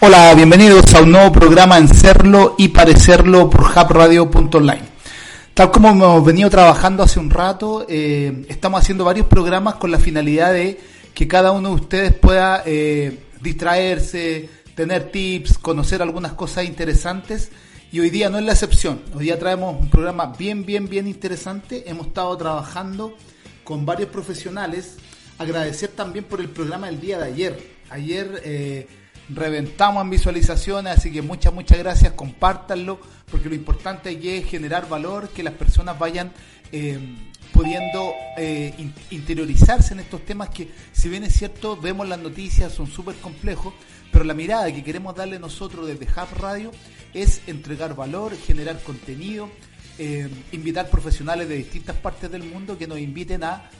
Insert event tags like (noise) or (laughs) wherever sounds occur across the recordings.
Hola, bienvenidos a un nuevo programa en Serlo y Parecerlo por HubRadio.online. Tal como hemos venido trabajando hace un rato, eh, estamos haciendo varios programas con la finalidad de que cada uno de ustedes pueda eh, distraerse, tener tips, conocer algunas cosas interesantes. Y hoy día no es la excepción. Hoy día traemos un programa bien, bien, bien interesante. Hemos estado trabajando con varios profesionales. Agradecer también por el programa del día de ayer. Ayer eh, reventamos en visualizaciones, así que muchas, muchas gracias, compártanlo, porque lo importante aquí es generar valor, que las personas vayan eh, pudiendo eh, interiorizarse en estos temas que, si bien es cierto, vemos las noticias, son súper complejos, pero la mirada que queremos darle nosotros desde Hub Radio es entregar valor, generar contenido, eh, invitar profesionales de distintas partes del mundo que nos inviten a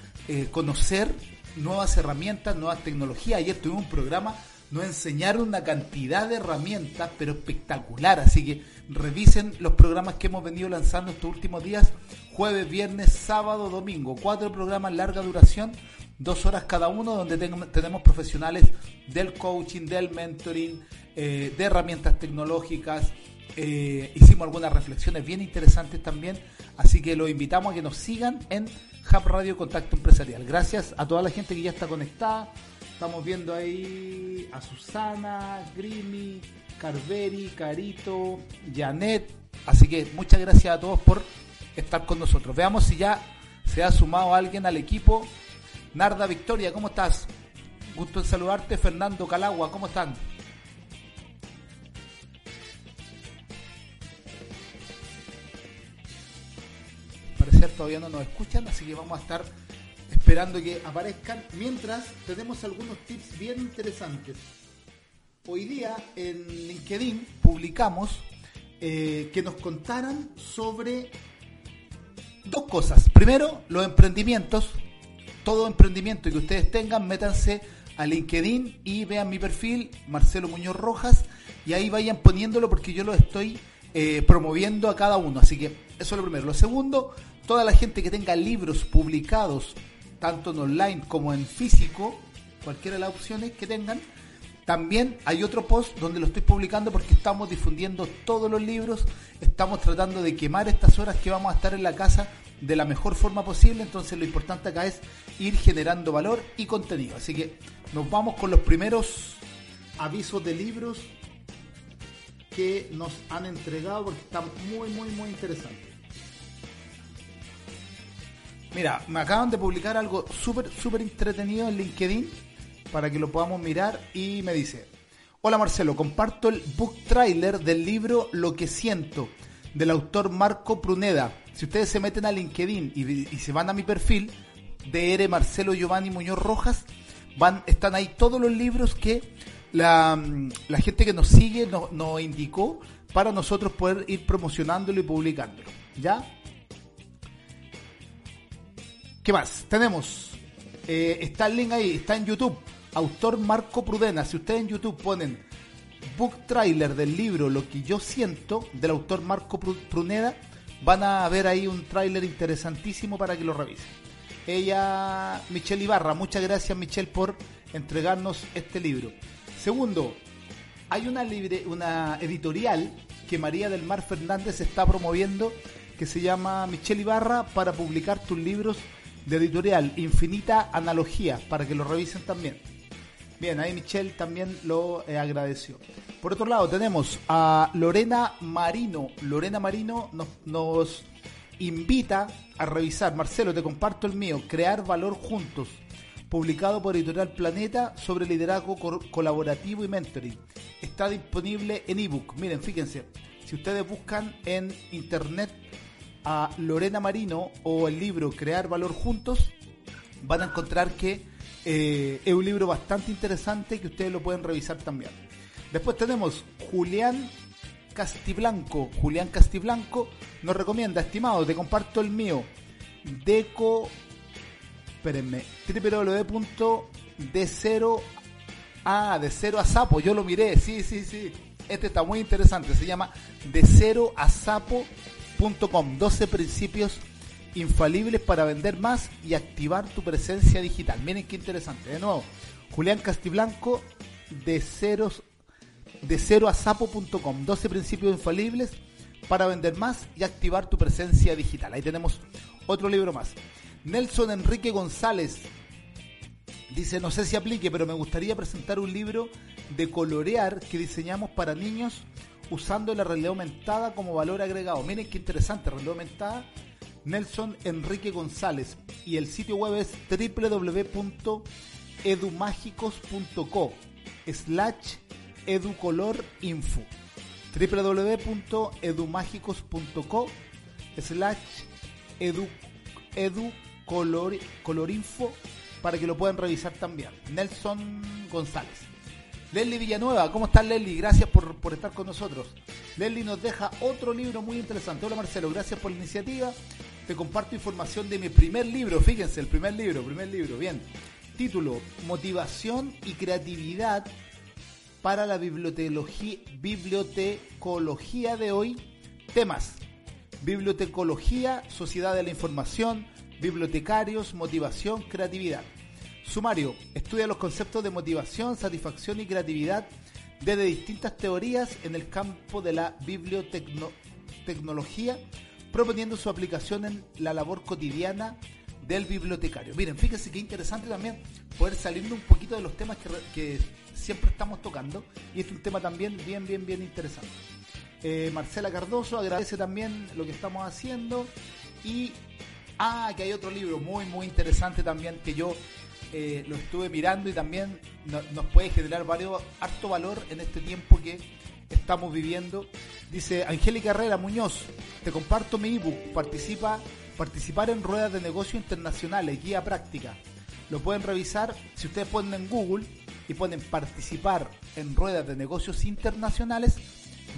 conocer nuevas herramientas, nuevas tecnologías. Ayer tuvimos un programa nos enseñaron una cantidad de herramientas, pero espectacular. Así que revisen los programas que hemos venido lanzando estos últimos días, jueves, viernes, sábado, domingo. Cuatro programas larga duración, dos horas cada uno, donde tenemos profesionales del coaching, del mentoring, eh, de herramientas tecnológicas. Eh, hicimos algunas reflexiones bien interesantes también, así que los invitamos a que nos sigan en Hub Radio Contacto Empresarial. Gracias a toda la gente que ya está conectada Estamos viendo ahí a Susana, Grimi, Carveri, Carito, Janet. Así que muchas gracias a todos por estar con nosotros. Veamos si ya se ha sumado alguien al equipo. Narda Victoria, ¿cómo estás? Gusto en saludarte. Fernando Calagua, ¿cómo están? Parecer todavía no nos escuchan, así que vamos a estar esperando que aparezcan, mientras tenemos algunos tips bien interesantes. Hoy día en LinkedIn publicamos eh, que nos contaran sobre dos cosas. Primero, los emprendimientos. Todo emprendimiento que ustedes tengan, métanse a LinkedIn y vean mi perfil, Marcelo Muñoz Rojas, y ahí vayan poniéndolo porque yo lo estoy eh, promoviendo a cada uno. Así que eso es lo primero. Lo segundo, toda la gente que tenga libros publicados tanto en online como en físico, cualquiera de las opciones que tengan. También hay otro post donde lo estoy publicando porque estamos difundiendo todos los libros, estamos tratando de quemar estas horas que vamos a estar en la casa de la mejor forma posible, entonces lo importante acá es ir generando valor y contenido. Así que nos vamos con los primeros avisos de libros que nos han entregado porque están muy, muy, muy interesantes. Mira, me acaban de publicar algo súper, súper entretenido en LinkedIn para que lo podamos mirar y me dice, hola Marcelo, comparto el book trailer del libro Lo que siento del autor Marco Pruneda. Si ustedes se meten a LinkedIn y, se van a mi perfil, DR Marcelo Giovanni Muñoz Rojas, van, están ahí todos los libros que la, gente que nos sigue nos, nos indicó para nosotros poder ir promocionándolo y publicándolo. ¿Ya? ¿Qué más? Tenemos, eh, está el link ahí, está en YouTube, autor Marco Prudena. Si ustedes en YouTube ponen book trailer del libro Lo que yo siento, del autor Marco Pruneda, van a ver ahí un trailer interesantísimo para que lo revisen. Ella, Michelle Ibarra, muchas gracias Michelle por entregarnos este libro. Segundo, hay una, editorial que María del Mar Fernández está promoviendo que se llama Michelle Ibarra para publicar tus libros de editorial Infinita Analogía, para que lo revisen también. Bien, ahí Michelle también lo eh, agradeció. Por otro lado, tenemos a Lorena Marino. Lorena Marino nos, nos invita a revisar, Marcelo, te comparto el mío, Crear Valor Juntos, publicado por Editorial Planeta sobre liderazgo colaborativo y mentoring. Está disponible en ebook. Miren, fíjense, si ustedes buscan en internet a Lorena Marino o el libro Crear Valor Juntos, van a encontrar que eh, es un libro bastante interesante que ustedes lo pueden revisar también. Después tenemos Julián Castiblanco. Julián Castiblanco nos recomienda, estimado, te comparto el mío, deco, espérenme, www.de0 Ah, de cero a sapo, yo lo miré, sí, sí, sí. Este está muy interesante, se llama De cero a sapo 12 principios infalibles para vender más y activar tu presencia digital. Miren qué interesante. De nuevo, Julián Castiblanco de ceros de cero a sapo.com. 12 principios infalibles para vender más y activar tu presencia digital. Ahí tenemos otro libro más. Nelson Enrique González dice, no sé si aplique, pero me gustaría presentar un libro de colorear que diseñamos para niños usando la realidad aumentada como valor agregado. Miren qué interesante, realidad aumentada. Nelson Enrique González y el sitio web es www.edumágicos.co slash educolorinfo www.edumágicos.co slash edu, educolorinfo para que lo puedan revisar también. Nelson González. Leslie Villanueva, ¿cómo estás Leslie? Gracias por, por estar con nosotros. Leslie nos deja otro libro muy interesante. Hola Marcelo, gracias por la iniciativa. Te comparto información de mi primer libro, fíjense, el primer libro, primer libro, bien. Título, Motivación y Creatividad para la bibliotecología, de hoy. Temas, bibliotecología, sociedad de la información, bibliotecarios, motivación, creatividad. Sumario, estudia los conceptos de motivación, satisfacción y creatividad desde distintas teorías en el campo de la bibliotecnología, proponiendo su aplicación en la labor cotidiana del bibliotecario. Miren, fíjense qué interesante también poder salirnos un poquito de los temas que, siempre estamos tocando y es un tema también bien, bien, bien interesante. Eh, Marcela Cardoso agradece también lo que estamos haciendo y, ah, que hay otro libro muy, muy interesante también que yo eh, lo estuve mirando y también nos puede generar varios, harto valor en este tiempo que estamos viviendo. Dice Angélica Herrera Muñoz, te comparto mi ebook, participa, participar en ruedas de negocio internacionales, guía práctica. Lo pueden revisar si ustedes ponen en Google y ponen participar en ruedas de negocios internacionales,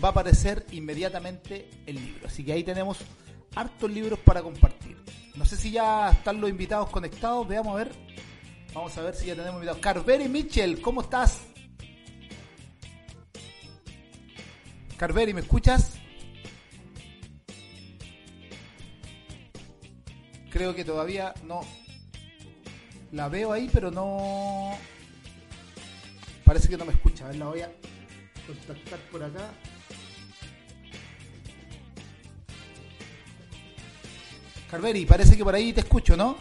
va a aparecer inmediatamente el libro. Así que ahí tenemos hartos libros para compartir. No sé si ya están los invitados conectados, veamos a ver. Vamos a ver si ya tenemos invitados. Carveri Mitchell, ¿cómo estás? Carveri, ¿me escuchas? Creo que todavía no la veo ahí, pero no. Parece que no me escucha. A ver, la voy a contactar por acá. Carveri, parece que por ahí te escucho, ¿no?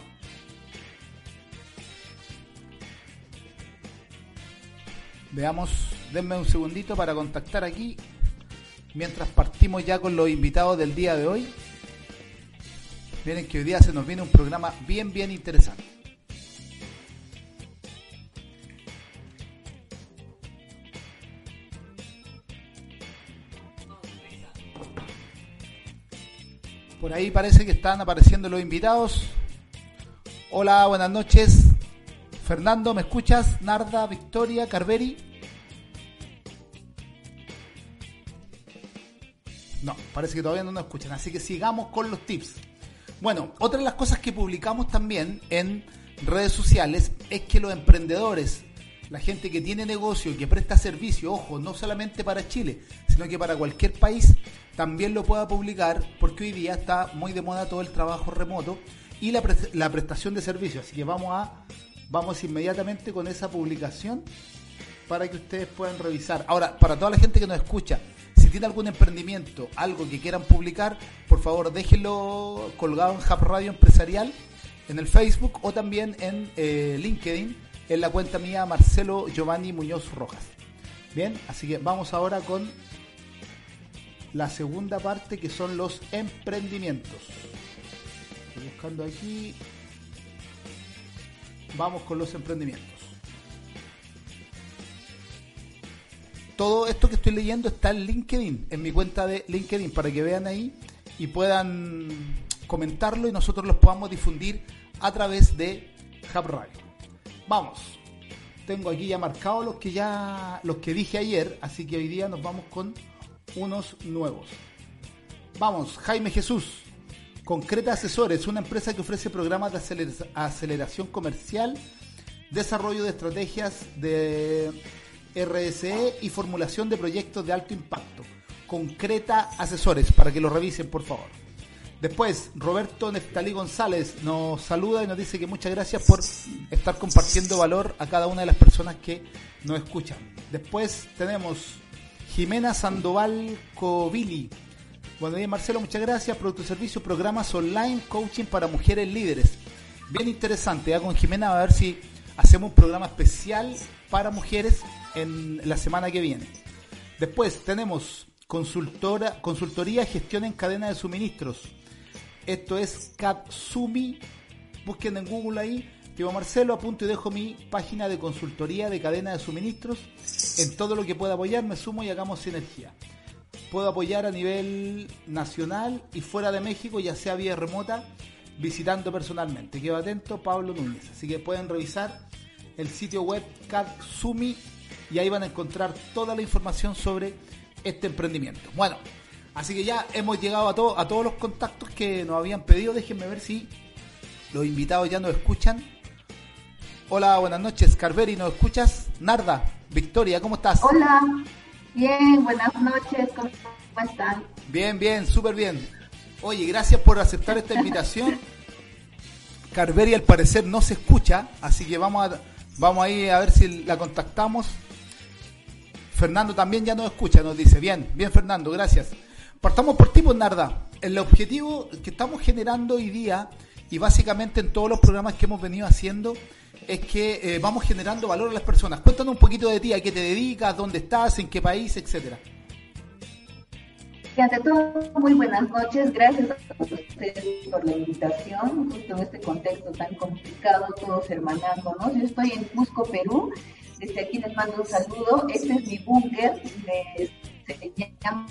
Veamos, denme un segundito para contactar aquí. Mientras partimos ya con los invitados del día de hoy. Miren que hoy día se nos viene un programa bien, bien interesante. Por ahí parece que están apareciendo los invitados. Hola, buenas noches. Fernando, ¿me escuchas? Narda, Victoria, Carveri. No, parece que todavía no nos escuchan, así que sigamos con los tips. Bueno, otra de las cosas que publicamos también en redes sociales es que los emprendedores, la gente que tiene negocio, que presta servicio, ojo, no solamente para Chile, sino que para cualquier país, también lo pueda publicar porque hoy día está muy de moda todo el trabajo remoto y la, la prestación de servicios. Así que vamos a vamos inmediatamente con esa publicación para que ustedes puedan revisar. Ahora, para toda la gente que nos escucha, si tiene algún emprendimiento, algo que quieran publicar, por favor déjenlo colgado en Hub Radio Empresarial, en el Facebook o también en eh, LinkedIn, en la cuenta mía Marcelo Giovanni Muñoz Rojas. Bien, así que vamos ahora con la segunda parte que son los emprendimientos. Estoy buscando aquí. Vamos con los emprendimientos. Todo esto que estoy leyendo está en LinkedIn, en mi cuenta de LinkedIn, para que vean ahí y puedan comentarlo y nosotros los podamos difundir a través de Hub Vamos. Tengo aquí ya marcados los que ya los que dije ayer, así que hoy día nos vamos con unos nuevos. Vamos, Jaime Jesús. Concreta Asesores, una empresa que ofrece programas de aceleración comercial, desarrollo de estrategias de RSE y formulación de proyectos de alto impacto. Concreta Asesores, para que lo revisen, por favor. Después, Roberto Neftalí González nos saluda y nos dice que muchas gracias por estar compartiendo valor a cada una de las personas que nos escuchan. Después tenemos Jimena Sandoval Covili. Buenos días Marcelo, muchas gracias. Producto Servicio, programas online, coaching para mujeres líderes. Bien interesante, ¿eh? con Jimena a ver si hacemos un programa especial para mujeres en la semana que viene. Después tenemos consultora, consultoría gestión en cadena de suministros. Esto es Katsumi. Busquen en Google ahí. Tío Marcelo, apunto y dejo mi página de consultoría de cadena de suministros. En todo lo que pueda apoyar, me sumo y hagamos sinergia. Puedo apoyar a nivel nacional y fuera de México, ya sea vía remota, visitando personalmente. Quedo atento, Pablo Núñez. Así que pueden revisar el sitio web Katsumi y ahí van a encontrar toda la información sobre este emprendimiento. Bueno, así que ya hemos llegado a, a todos los contactos que nos habían pedido. Déjenme ver si los invitados ya nos escuchan. Hola, buenas noches, Carveri, ¿nos escuchas? Narda, Victoria, ¿cómo estás? Hola, bien, buenas noches, ¿cómo están? Bien, bien, súper bien. Oye, gracias por aceptar esta invitación. (laughs) Carveri al parecer no se escucha, así que vamos a, vamos a ir a ver si la contactamos. Fernando también ya nos escucha, nos dice, bien, bien Fernando, gracias. Partamos por ti, pues Narda. El objetivo que estamos generando hoy día y básicamente en todos los programas que hemos venido haciendo es que eh, vamos generando valor a las personas. Cuéntanos un poquito de ti, a qué te dedicas, dónde estás, en qué país, etcétera. Ante todo, muy buenas noches. Gracias a ustedes por la invitación, justo en este contexto tan complicado, todos hermanándonos. Yo estoy en Cusco, Perú, desde aquí les mando un saludo. Este es mi búnker, se llama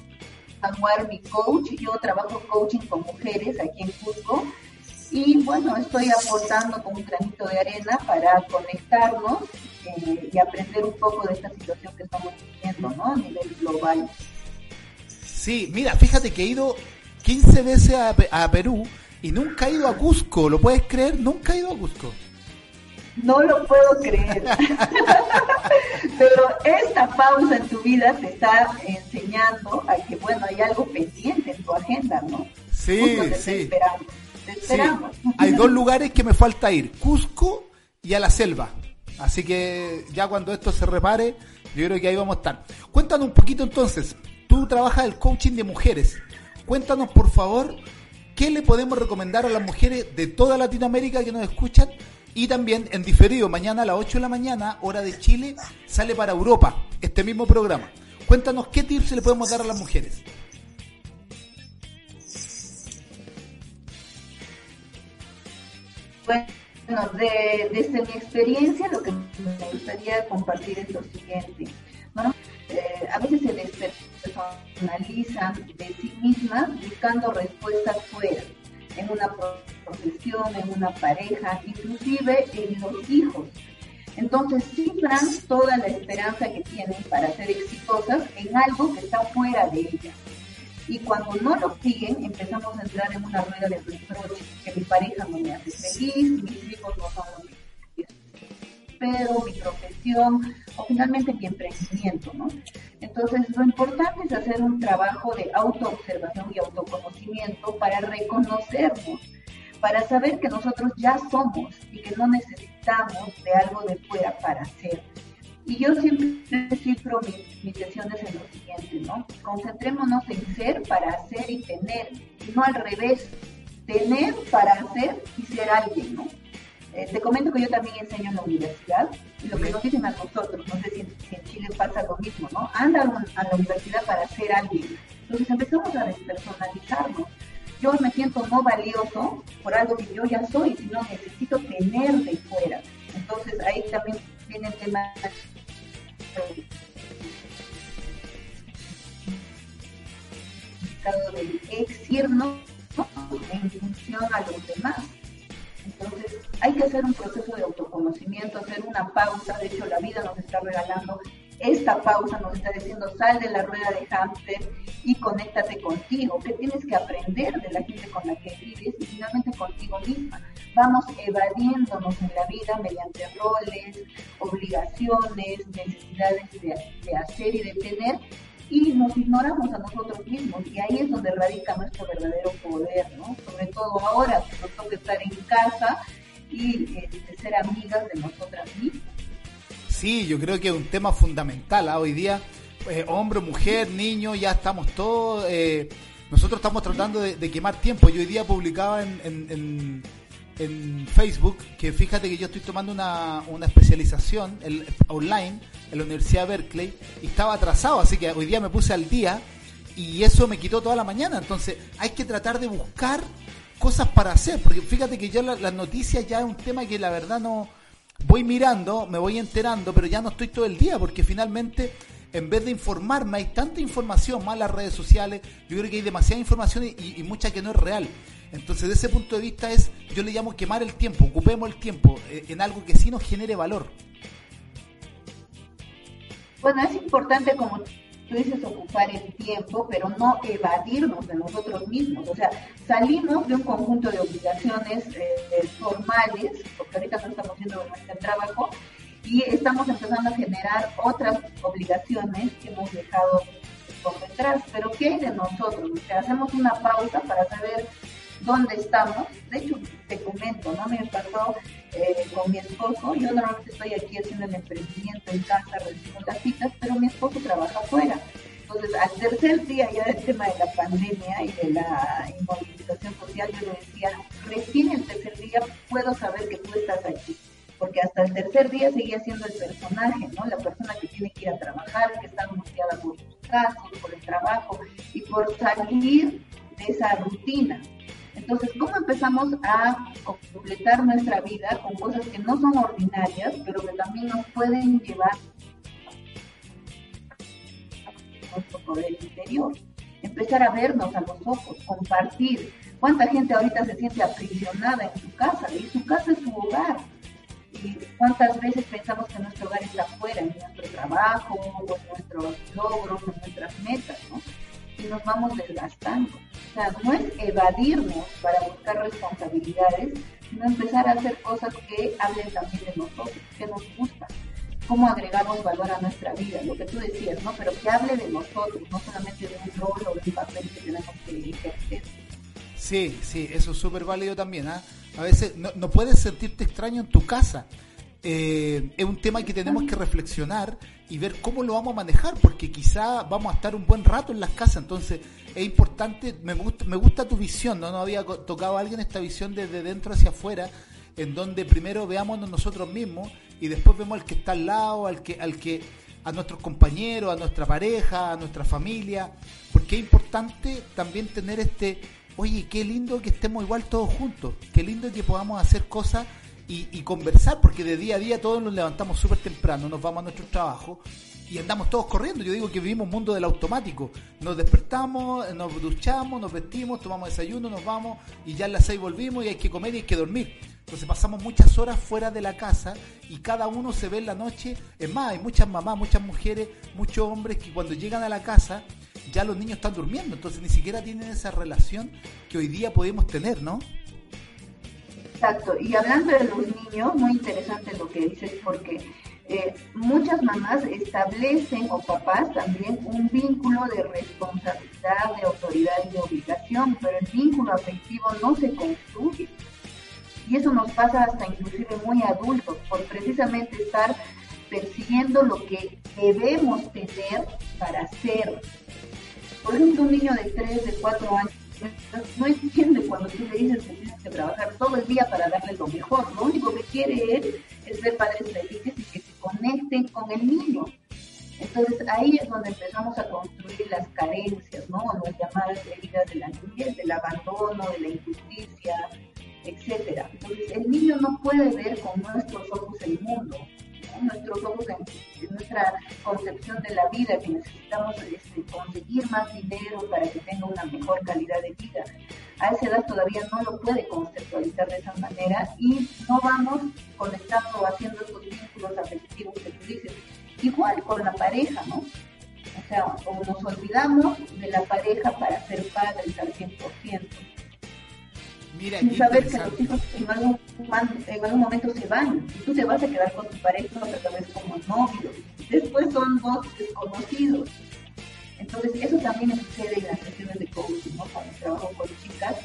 Samuel, coach. Yo trabajo coaching con mujeres aquí en Cusco. Y bueno, estoy aportando con un granito de arena para conectarnos eh, y aprender un poco de esta situación que estamos viviendo ¿no? a nivel global. Sí, mira, fíjate que he ido 15 veces a Perú y nunca he ido a Cusco. ¿Lo puedes creer? Nunca he ido a Cusco. No lo puedo creer. (laughs) Pero esta pausa en tu vida te está enseñando a que, bueno, hay algo pendiente en tu agenda, ¿no? Sí, sí. Te esperamos. Hay dos (laughs) lugares que me falta ir, Cusco y a la selva. Así que ya cuando esto se repare, yo creo que ahí vamos a estar. Cuéntanos un poquito entonces, tú trabajas el coaching de mujeres. Cuéntanos por favor, ¿qué le podemos recomendar a las mujeres de toda Latinoamérica que nos escuchan y también en diferido, mañana a las 8 de la mañana, hora de Chile, sale para Europa este mismo programa. Cuéntanos qué tips le podemos dar a las mujeres. Bueno, desde mi experiencia lo que me gustaría compartir es lo siguiente. Eh, a veces se despersonalizan de sí mismas buscando respuestas fuera en una profesión, en una pareja, inclusive en los hijos. Entonces cifran toda la esperanza que tienen para ser exitosas en algo que está fuera de ellas. Y cuando no lo siguen, empezamos a entrar en una rueda de reproche, que mi pareja no me hace feliz, mis hijos no son lo pero mi profesión o finalmente mi emprendimiento, ¿no? Entonces, lo importante es hacer un trabajo de autoobservación y autoconocimiento para reconocernos, para saber que nosotros ya somos y que no necesitamos de algo de fuera para ser. Y yo siempre cifro mis, mis sesiones en lo siguiente, ¿no? Concentrémonos en ser para hacer y tener, y no al revés, tener para hacer y ser alguien, ¿no? Eh, te comento que yo también enseño en la universidad y lo que nos dicen a nosotros, no sé si en, Chile pasa lo mismo, ¿no? Anda a la universidad para ser alguien. Entonces empezamos a despersonalizarnos. Yo me siento no valioso por algo que yo ya soy, sino necesito tener de fuera. Entonces ahí también viene el tema del exirnos en función a los demás. Entonces, hay que hacer un proceso de autoconocimiento, hacer una pausa. De hecho, la vida nos está regalando esta pausa, nos está diciendo sal de la rueda de hámster y conéctate contigo. ¿Qué tienes que aprender de la gente con la que vives y finalmente contigo misma? Vamos evadiéndonos en la vida mediante roles, obligaciones, necesidades de, de hacer y de tener y nos ignoramos a nosotros mismos y ahí es donde radica nuestro verdadero poder, ¿no? Sobre todo ahora que nos toca estar en casa y este, ser amigas de nosotras mismas. Sí, yo creo que es un tema fundamental. ¿ah? Hoy día eh, hombre, mujer, niño, ya estamos todos. Eh, nosotros estamos tratando de, quemar tiempo. Yo hoy día publicaba en, en, Facebook que fíjate que yo estoy tomando una, especialización online en la Universidad de Berkeley y estaba atrasado, así que hoy día me puse al día y eso me quitó toda la mañana. Entonces hay que tratar de buscar cosas para hacer, porque fíjate que ya las noticias ya es un tema que la verdad no voy mirando, me voy enterando, pero ya no estoy todo el día, porque finalmente en vez de informarme hay tanta información más las redes sociales, yo creo que hay demasiada información y, mucha que no es real. Entonces, de ese punto de vista es, yo le llamo quemar el tiempo, ocupemos el tiempo eh, en algo que sí nos genere valor. Bueno, es importante como tú dices ocupar el tiempo, pero no evadirnos de nosotros mismos. O sea, salimos de un conjunto de obligaciones eh, formales, porque ahorita no estamos haciendo nuestro trabajo, y estamos empezando a generar otras obligaciones que hemos dejado por detrás. Pero ¿qué hay de nosotros? Hacemos una pausa para saber dónde estamos. De hecho, te comento, ¿no? Me pasó eh, con mi esposo. Yo normalmente estoy aquí haciendo el emprendimiento en casa, recibo las citas, pero mi esposo trabaja afuera. Entonces, al tercer día ya del tema de la pandemia y de la inmovilización social, yo le decía, recién el tercer día puedo saber que tú estás aquí. Porque hasta el tercer día seguía siendo el personaje, ¿no? La persona que tiene que ir a trabajar, que está angustiada por sus casos, por el trabajo y por salir de esa rutina. Entonces, ¿cómo empezamos a completar nuestra vida con cosas que no son ordinarias, pero que también nos pueden llevar a nuestro poder interior? Empezar a vernos a los ojos, compartir. ¿Cuánta gente ahorita se siente aprisionada en su casa? Y su casa es su hogar. ¿Y cuántas veces pensamos que nuestro hogar está afuera, en nuestro trabajo, en nuestros logros, en nuestras metas, ¿no? y nos vamos desgastando. No es evadirnos para buscar responsabilidades, sino empezar a hacer cosas que hablen también de nosotros, que nos gustan, cómo agregamos valor a nuestra vida, lo que tú decías, ¿no? Pero que hable de nosotros, no solamente de un rol o de un papel que tenemos que ejercer. Sí, sí, eso es súper válido también. ¿ah? A veces no puedes sentirte extraño en tu casa eh, es un tema que tenemos que reflexionar y ver cómo lo vamos a manejar, porque quizá vamos a estar un buen rato en las casas, entonces es importante, me gusta, me gusta tu visión, ¿no? no había tocado alguien esta visión desde dentro hacia afuera, en donde primero veámonos nosotros mismos y después vemos al que está al lado, al que, al que, a nuestros compañeros, a nuestra pareja, a nuestra familia, porque es importante también tener este, oye, qué lindo que estemos igual todos juntos, qué lindo que podamos hacer cosas y, conversar, porque de día a día todos nos levantamos súper temprano, nos vamos a nuestro trabajo y andamos todos corriendo. Yo digo que vivimos un mundo del automático. Nos despertamos, nos duchamos, nos vestimos, tomamos desayuno, nos vamos y ya a las seis volvimos y hay que comer y hay que dormir. Entonces pasamos muchas horas fuera de la casa y cada uno se ve en la noche. Es más, hay muchas mamás, muchas mujeres, muchos hombres que cuando llegan a la casa ya los niños están durmiendo. Entonces ni siquiera tienen esa relación que hoy día podemos tener, ¿no? Exacto, y hablando de los niños, muy interesante lo que dices porque eh, muchas mamás establecen, o papás también, un vínculo de responsabilidad, de autoridad y de obligación, pero el vínculo afectivo no se construye. Y eso nos pasa hasta inclusive muy adultos, por precisamente estar persiguiendo lo que debemos tener para ser. Por ejemplo, un niño de 3, de 4 años no entiende cuando tú le dices que tienes que trabajar todo el día para darle lo mejor. Lo único que quiere él es ver padres felices y que se conecten con el niño. Entonces ahí es donde empezamos a construir las carencias, ¿no? Las llamadas heridas de la niñez, del abandono, de la injusticia, etcétera. Entonces el niño no puede ver con nuestros ojos el mundo, nuestros ojos nuestra concepción de la vida, que necesitamos este, conseguir más dinero para que tenga una mejor calidad de vida. A esa edad todavía no lo puede conceptualizar de esa manera y no vamos conectando haciendo estos vínculos afectivos que tú. Igual con la pareja, ¿no? O sea, o nos olvidamos de la pareja para ser padres al 100%. Mira, sin saber que los hijos en algún, en algún, momento se van y tú te vas a quedar con tu pareja otra vez como novio. Después son dos desconocidos. Entonces, eso también sucede en las sesiones de coaching, ¿no? Cuando trabajo con chicas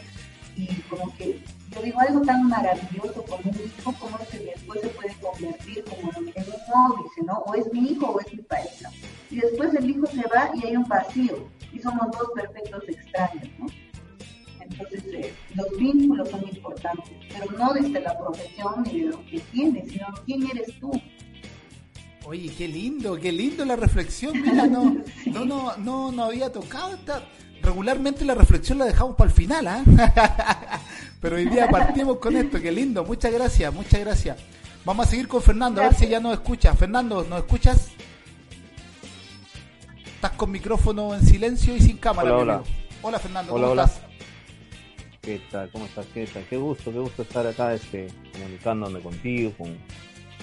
y como que yo digo algo tan maravilloso como un hijo, como es que después se puede convertir como en un novio, ¿no? O es mi hijo o es mi pareja. y después el hijo se va y hay un vacío y somos dos perfectos extraños, ¿no? Entonces, eh, los vínculos son importantes, pero no desde la profesión ni de lo que tienes, sino quién eres tú. Oye, qué lindo, qué lindo la reflexión. Mira, no, (laughs) no, no, no, no había tocado esta. Regularmente la reflexión la dejamos para el final, ¿ah? (laughs) Pero hoy día partimos con esto, qué lindo. Muchas gracias, muchas gracias. Vamos a seguir con Fernando, a ver si ya nos escucha. Fernando, ¿nos escuchas? Estás con micrófono en silencio y sin cámara. Hola, hola. hola Fernando, ¿cómo estás? ¿Qué tal? ¿Cómo estás? ¿Qué tal? Qué gusto, qué gusto estar acá este, comunicándome contigo, con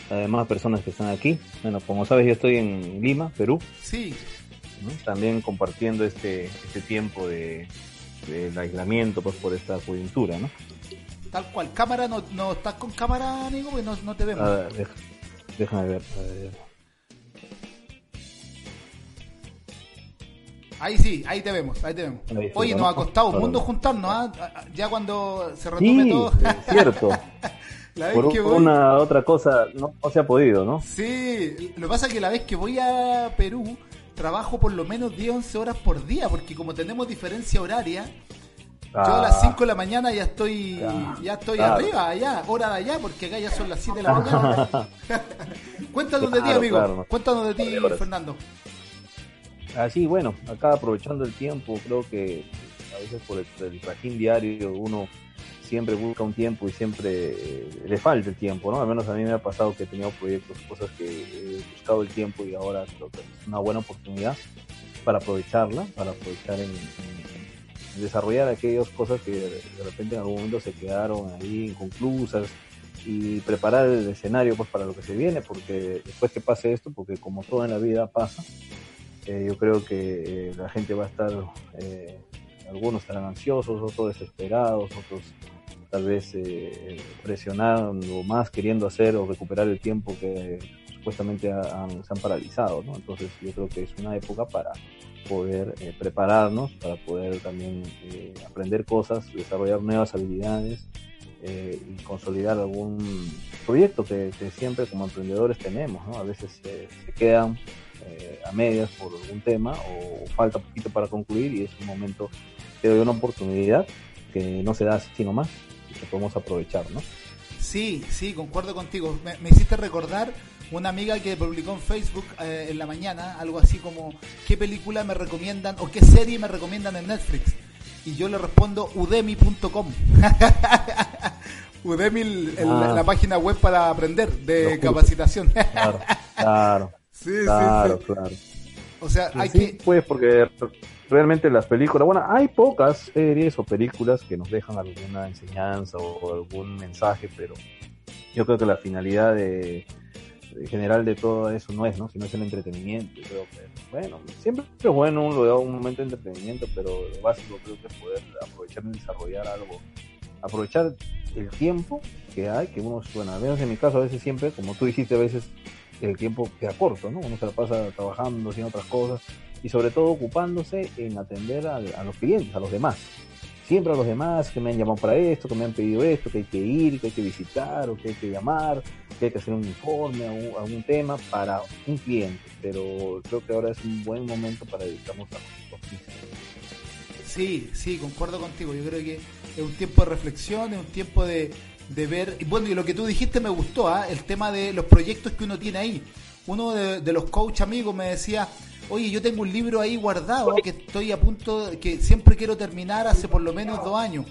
las demás personas que están aquí. Bueno, como sabes, yo estoy en Lima, Perú. Sí. También compartiendo este, este tiempo de, del aislamiento pues, por esta coyuntura, ¿no? Tal cual. ¿Cámara? ¿No, no estás con cámara, amigo? Pues no, no te vemos. A ver, déjame ver. A ver. Ahí sí, ahí te vemos, ahí te vemos. Ahí Oye, nos ha costado un mundo juntarnos, ¿ah? Ya cuando se retome sí, todo. Es cierto. (laughs) Por que una otra cosa no, no, se ha podido, ¿no? Sí, lo que pasa es que la vez que voy a Perú, trabajo por lo menos 10, 11 horas por día, porque como tenemos diferencia horaria, yo a las 5 de la mañana ya estoy ya, ya estoy claro. arriba, allá, hora de allá, porque acá ya son las 7 de la mañana. Cuéntanos claro, de ti, amigo. Cuéntanos de ti, Fernando. Así, bueno, acá aprovechando el tiempo, creo que a veces por el, el trajín diario uno siempre busca un tiempo y siempre eh, le falta el tiempo, ¿no? Al menos a mí me ha pasado que he tenido proyectos, cosas que he buscado el tiempo y ahora creo que es una buena oportunidad para aprovecharla, para aprovechar en, desarrollar aquellas cosas que de, de repente en algún momento se quedaron ahí inconclusas y preparar el escenario pues para lo que se viene, porque después que pase esto, porque como todo en la vida pasa, eh, yo creo que eh, la gente va a estar, eh, algunos estarán ansiosos, otros desesperados, otros tal vez eh, presionando más, queriendo hacer o recuperar el tiempo que supuestamente se han paralizado, ¿no? Entonces yo creo que es una época para poder eh, prepararnos, para poder también aprender cosas, desarrollar nuevas habilidades eh, y consolidar algún proyecto que, que, siempre como emprendedores tenemos, ¿no? A veces se quedan a medias por algún tema o falta poquito para concluir y es un momento que doy una oportunidad que no se da sino más que podemos aprovechar, ¿no? Sí, sí, concuerdo contigo. Me, me hiciste recordar una amiga que publicó en Facebook eh, en la mañana algo así como ¿qué película me recomiendan o qué serie me recomiendan en Netflix? Y yo le respondo udemy.com. Udemy, (laughs) el, ah. la página web para aprender de capacitación. claro, claro. Sí, claro, sí, sí. claro. O sea, hay sí, que... Pues porque realmente las películas, bueno, hay pocas series o películas que nos dejan alguna enseñanza o algún mensaje, pero yo creo que la finalidad de, de general de todo eso no es, ¿no? Sino es el entretenimiento. Yo creo que, bueno, siempre es bueno un, un momento de entretenimiento, pero lo básico creo que es poder aprovechar y desarrollar algo. Aprovechar el tiempo que hay, que uno, bueno, al menos en mi caso a veces siempre, como tú dijiste, a veces el tiempo queda corto, ¿no? Uno se la pasa trabajando, haciendo otras cosas y sobre todo ocupándose en atender a, los clientes, a los demás. Siempre a los demás que me han llamado para esto, que me han pedido esto, que hay que ir, que hay que visitar, o que hay que llamar, que hay que hacer un informe a un, a un tema para un cliente. Pero creo que ahora es un buen momento para dedicarnos a nosotros mismos. Sí, sí, concuerdo contigo. Yo creo que es un tiempo de reflexión, es un tiempo de, de ver. Y bueno, y lo que tú dijiste me gustó, ¿eh? el tema de los proyectos que uno tiene ahí. Uno de, de los coach amigos me decía, oye, yo tengo un libro ahí guardado que estoy a punto, que siempre quiero terminar hace por lo menos dos años.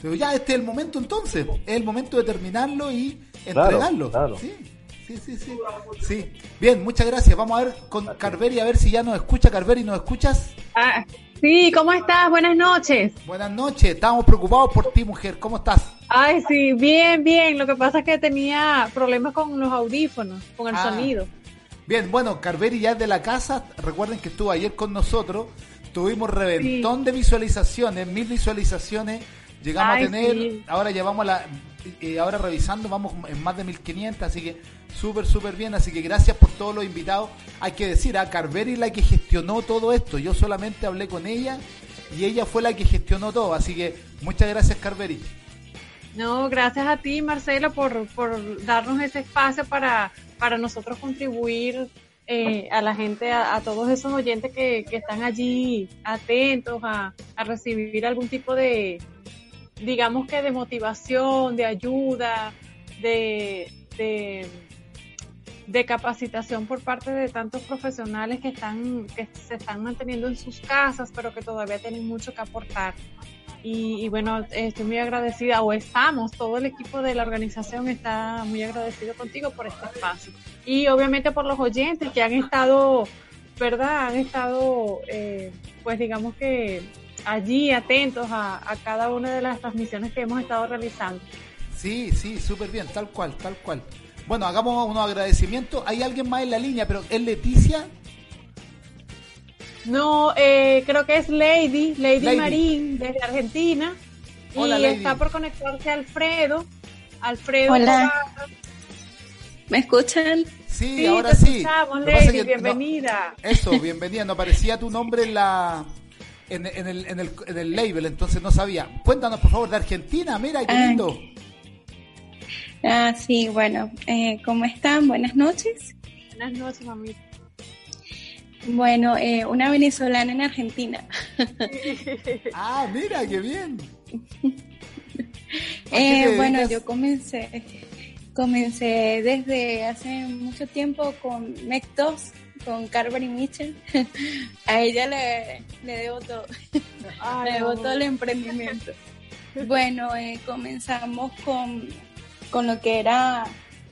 Pero ya, este es el momento entonces, es el momento de terminarlo y entregarlo. Claro, claro. ¿Sí? Sí, sí, sí. Sí. Bien, muchas gracias. Vamos a ver con Carveri a ver si ya nos escucha. Carveri, ¿nos escuchas? Ah, sí, ¿cómo estás? Buenas noches. Buenas noches. Estamos preocupados por ti, mujer. ¿Cómo estás? Ay, sí, bien, bien. Lo que pasa es que tenía problemas con los audífonos, con el Ah. sonido. Bien, bueno, Carveri ya es de la casa. Recuerden que estuvo ayer con nosotros. Tuvimos reventón de visualizaciones, mil visualizaciones. Llegamos Ay, a tener, sí. ahora llevamos la, y ahora revisando, vamos en más de 1500, así que súper, súper bien. Así que gracias por todos los invitados. Hay que decir, a Carveri la que gestionó todo esto. Yo solamente hablé con ella y ella fue la que gestionó todo. Así que muchas gracias, Carveri. No, gracias a ti, Marcelo, por, por darnos ese espacio para, para nosotros contribuir eh, a la gente, a, todos esos oyentes que, están allí atentos a, recibir algún tipo de, digamos que de motivación, de ayuda, de, de, capacitación por parte de tantos profesionales que están, que se están manteniendo en sus casas, pero que todavía tienen mucho que aportar. Y, bueno, estoy muy agradecida, o estamos, todo el equipo de la organización está muy agradecido contigo por este espacio. Y obviamente por los oyentes que han estado, ¿verdad? Han estado, eh, pues digamos que allí atentos a, cada una de las transmisiones que hemos estado realizando. Sí, sí, súper bien, tal cual, tal cual. Bueno, hagamos unos agradecimientos. Hay alguien más en la línea, pero ¿es Leticia? No, eh, creo que es Lady, Lady, Marín, desde Argentina. y está por conectarse Alfredo. Alfredo. Hola. ¿Me escuchan? Sí, ahora sí. Lady, bienvenida. eso, bienvenida. No aparecía tu nombre en la en, el, en, el, en el label, entonces no sabía. Cuéntanos, por favor, de Argentina. Mira, qué lindo. Ah, sí, bueno. Eh, ¿Cómo están? Buenas noches. Buenas noches, mamita. Bueno, eh, una venezolana en Argentina. (laughs) ah, mira, qué bien. (laughs) eh, bueno, yo comencé, comencé desde hace mucho tiempo con Mectos, con Carver y Mitchell. (laughs) A ella le, le debo todo. le debo todo el emprendimiento. Bueno, eh, comenzamos con, con lo que era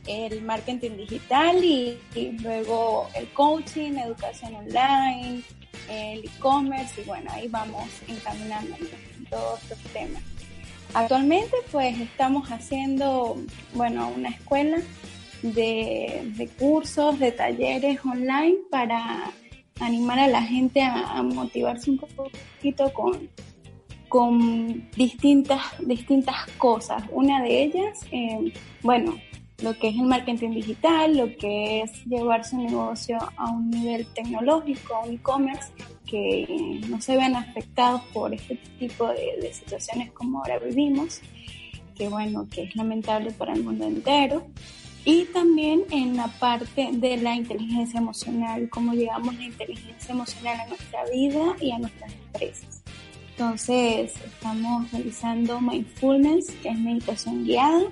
el marketing digital y, luego el coaching, educación online, el e-commerce y bueno, ahí vamos encaminando todos estos temas. Actualmente pues estamos haciendo, bueno, una escuela de, cursos, de talleres online para animar a la gente a, motivarse un poquito con, con distintas, distintas cosas. Una de ellas, eh, bueno, lo que es el marketing digital, lo que es llevar su negocio a un nivel tecnológico, a un e-commerce, que no se vean afectados por este tipo de, situaciones como ahora vivimos, que bueno, que es lamentable para el mundo entero. Y también en la parte de la inteligencia emocional, cómo llevamos la inteligencia emocional a nuestra vida y a nuestras empresas. Entonces, estamos realizando mindfulness, que es meditación guiada,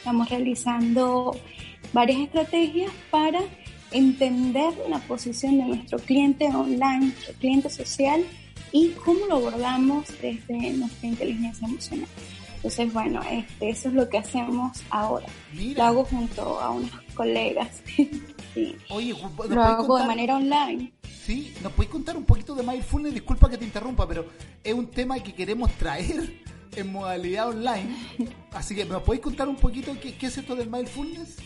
Estamos realizando varias estrategias para entender la posición de nuestro cliente online, nuestro cliente social y cómo lo abordamos desde nuestra inteligencia emocional. Entonces, bueno, este, eso es lo que hacemos ahora. Lo hago junto a unos colegas. (laughs) sí. Oye, lo hago de manera online. Sí, ¿nos puedes contar un poquito de Mindfulness? Disculpa que te interrumpa, pero es un tema que queremos traer en modalidad online. Así que, ¿me podéis contar un poquito qué, es esto del mindfulness?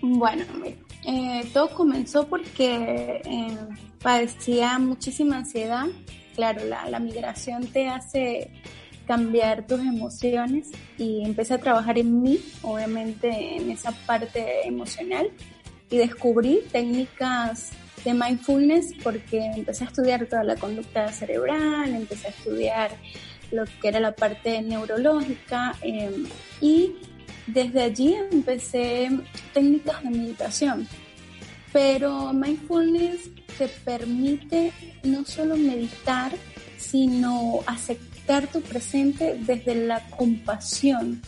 Bueno, eh, todo comenzó porque eh, padecía muchísima ansiedad. Claro, la, la migración te hace cambiar tus emociones y empecé a trabajar en mí, obviamente en esa parte emocional y descubrí técnicas de mindfulness porque empecé a estudiar toda la conducta cerebral, empecé a estudiar lo que era la parte neurológica em, y desde allí empecé técnicas de meditación. Pero mindfulness te permite no solo meditar, sino aceptar tu presente desde la compasión,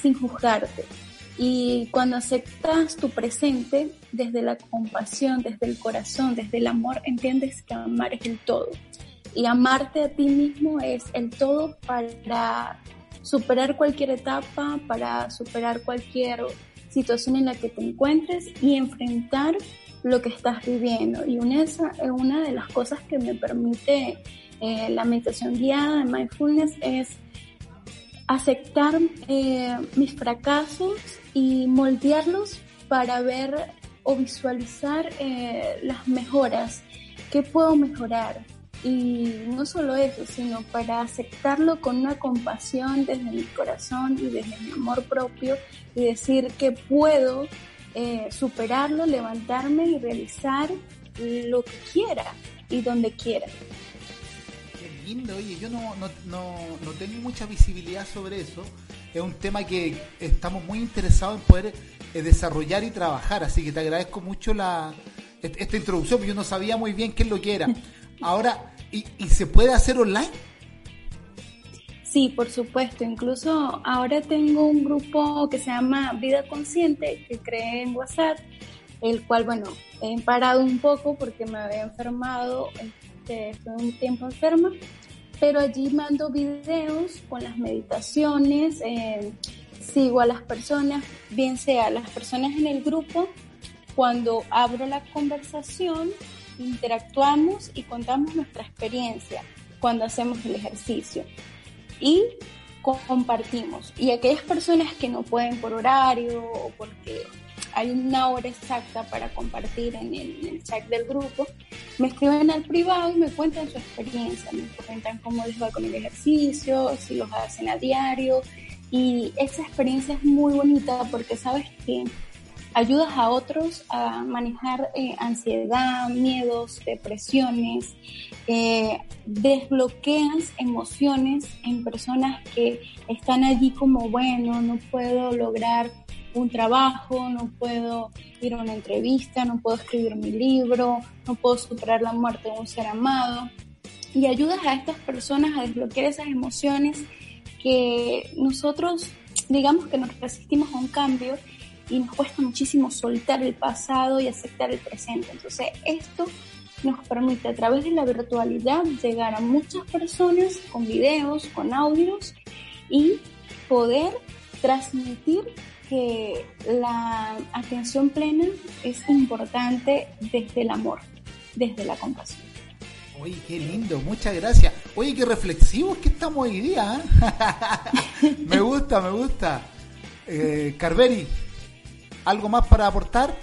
sin juzgarte. Y cuando aceptas tu presente desde la compasión, desde el corazón, desde el amor, entiendes que amar es el todo. Y amarte a ti mismo es el todo para superar cualquier etapa, para superar cualquier situación en la que te encuentres y enfrentar lo que estás viviendo. Y una, una de las cosas que me permite eh, la meditación guiada de mindfulness es aceptar eh, mis fracasos y moldearlos para ver o visualizar eh, las mejoras, qué puedo mejorar. Y no solo eso, sino para aceptarlo con una compasión desde mi corazón y desde mi amor propio y decir que puedo eh, superarlo, levantarme y realizar lo que quiera y donde quiera lindo, oye, yo no, no, no, no tengo mucha visibilidad sobre eso. Es un tema que estamos muy interesados en poder eh, desarrollar y trabajar. Así que te agradezco mucho la esta introducción, porque yo no sabía muy bien qué es lo que era. (laughs) Ahora, ¿y, y se puede hacer online? Sí, por supuesto. Incluso ahora tengo un grupo que se llama Vida Consciente, que creé en WhatsApp, el cual, bueno, he parado un poco porque me había enfermado, fue un tiempo enferma, pero allí mando videos con las meditaciones, eh, sigo a las personas, bien sea las personas en el grupo, cuando abro la conversación, interactuamos y contamos nuestra experiencia cuando hacemos el ejercicio y compartimos. Y aquellas personas que no pueden por horario o porque hay una hora exacta para compartir en el, chat del grupo, me escriben al privado y me cuentan su experiencia, me cuentan cómo les va con el ejercicio, si los hacen a diario. Y esa experiencia es muy bonita porque sabes que ayudas a otros a manejar eh, ansiedad, miedos, depresiones, eh, desbloqueas emociones en personas que están allí como, bueno, no puedo lograr un trabajo, no puedo ir a una entrevista, no puedo escribir mi libro, no puedo superar la muerte de un ser amado. Y ayudas a estas personas a desbloquear esas emociones que nosotros, digamos que nos resistimos a un cambio y nos cuesta muchísimo soltar el pasado y aceptar el presente. Entonces, esto nos permite a través de la virtualidad llegar a muchas personas con videos, con audios y poder transmitir que la atención plena es importante desde el amor, desde la compasión. Oye, qué lindo, muchas gracias. Oye, qué reflexivos que estamos hoy día. ¿eh? (laughs) me gusta, me gusta. Eh, Carveri, ¿Algo más para aportar?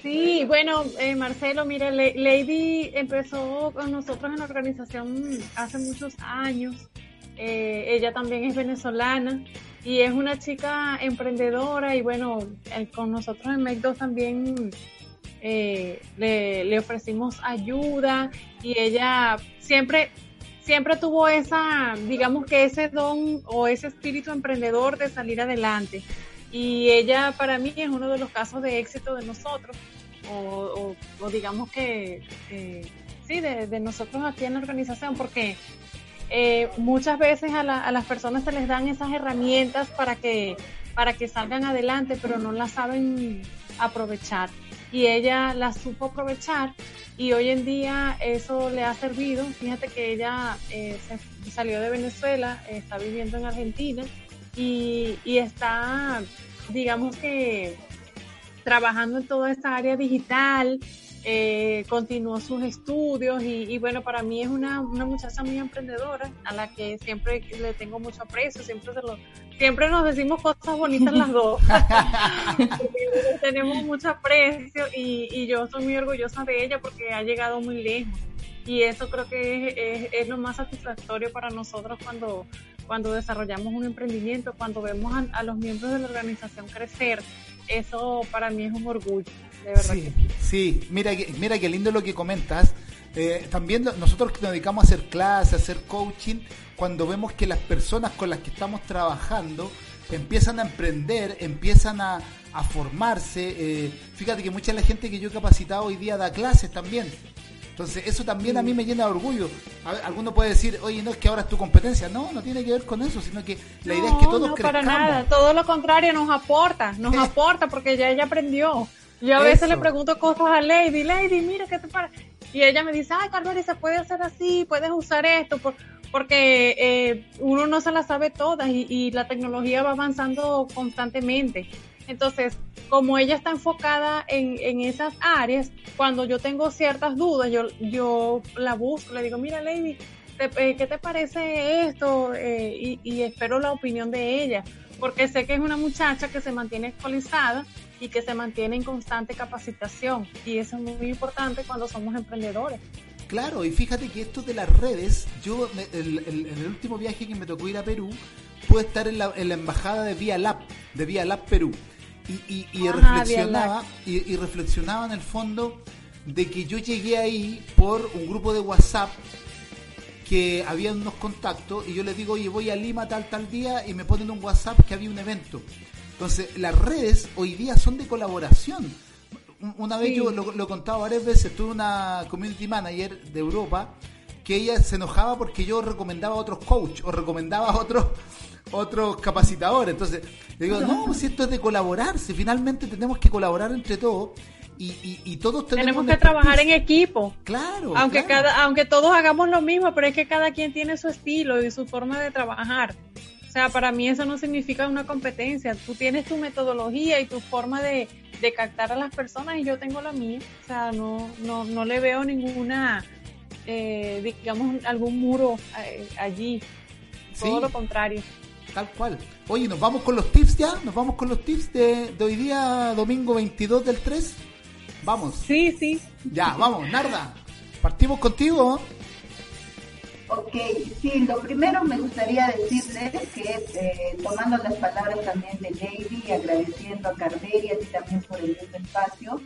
Sí, bueno, eh, Marcelo, mire, Lady empezó con nosotros en la organización hace muchos años. Eh, ella también es venezolana y es una chica emprendedora y bueno, eh, con nosotros en MEC2 también le, le, ofrecimos ayuda y ella siempre, siempre tuvo esa, digamos que ese don o ese espíritu emprendedor de salir adelante. Y ella para mí es uno de los casos de éxito de nosotros, o, digamos que sí, de, nosotros aquí en la organización, porque eh, muchas veces a, a, las personas se les dan esas herramientas para que, para que salgan adelante, pero no las saben aprovechar. Y ella las supo aprovechar y hoy en día eso le ha servido. Fíjate que ella eh, salió de Venezuela, está viviendo en Argentina y, está, digamos que, trabajando en toda esta área digital, eh, continuó sus estudios y, bueno, para mí es una, una, muchacha muy emprendedora a la que siempre le tengo mucho aprecio, siempre, se lo, siempre nos decimos cosas bonitas las dos. (laughs) (laughs) Tenemos mucho aprecio y, y, yo soy muy orgullosa de ella porque ha llegado muy lejos. Y eso creo que es, es, es lo más satisfactorio para nosotros cuando, cuando desarrollamos un emprendimiento, cuando vemos a, los miembros de la organización crecer, eso para mí es un orgullo, de verdad. Sí, sí. mira, mira qué lindo lo que comentas. Eh, también nosotros que nos dedicamos a hacer clases, a hacer coaching, cuando vemos que las personas con las que estamos trabajando empiezan a emprender, empiezan a, formarse. Eh, fíjate que mucha de la gente que yo he capacitado hoy día da clases también. Entonces, eso también a mí me llena de orgullo. alguno puede decir, oye, no es que ahora es tu competencia. No, no tiene que ver con eso, sino que la idea es que todos no, para nada, todo lo contrario, nos aporta, nos aporta porque ya ella aprendió. Yo a veces le pregunto cosas a Lady, Lady, mira, ¿qué te parece? Y ella me dice, ay, Carlos, se puede hacer así, puedes usar esto, porque eh, uno no se la sabe todas y la tecnología va avanzando constantemente. Entonces, como ella está enfocada en, esas áreas, cuando yo tengo ciertas dudas, yo, yo la busco, le digo, mira, Lady, eh, ¿qué te parece esto? Eh, y, espero la opinión de ella, porque sé que es una muchacha que se mantiene actualizada y que se mantiene en constante capacitación. Y eso es muy importante cuando somos emprendedores. Claro, y fíjate que esto de las redes, yo en el, último viaje que me tocó ir a Perú, pude estar en la, en la embajada de Vía Lab, de Vía Lab Perú y, y, reflexionaba y, reflexionaba en el fondo de que yo llegué ahí por un grupo de WhatsApp que había unos contactos y yo les digo, oye, voy a Lima tal tal día y me ponen un WhatsApp que había un evento. Entonces, las redes hoy día son de colaboración. Una vez yo lo, lo he contado varias veces, tuve una community manager de Europa que ella se enojaba porque yo recomendaba a otros coach o recomendaba a otros otros capacitadores. Entonces, le digo, no, si esto es de colaborar, si finalmente tenemos que colaborar entre todos y, y, todos tenemos, que trabajar en equipo. Claro. Aunque cada, aunque todos hagamos lo mismo, pero es que cada quien tiene su estilo y su forma de trabajar. O sea, para mí eso no significa una competencia. Tú tienes tu metodología y tu forma de, de captar a las personas y yo tengo la mía. O sea, no, no, no le veo ninguna, eh, digamos, algún muro eh, allí. Todo lo contrario. Tal cual. Oye, ¿nos vamos con los tips ya? ¿Nos vamos con los tips de, de hoy día, domingo 22 del 3? Vamos. Sí, sí. Ya, vamos, Narda. Partimos contigo. Ok, sí, lo primero me gustaría decirles que, eh, tomando las palabras también de Lady y agradeciendo a Carderia y también por el espacio,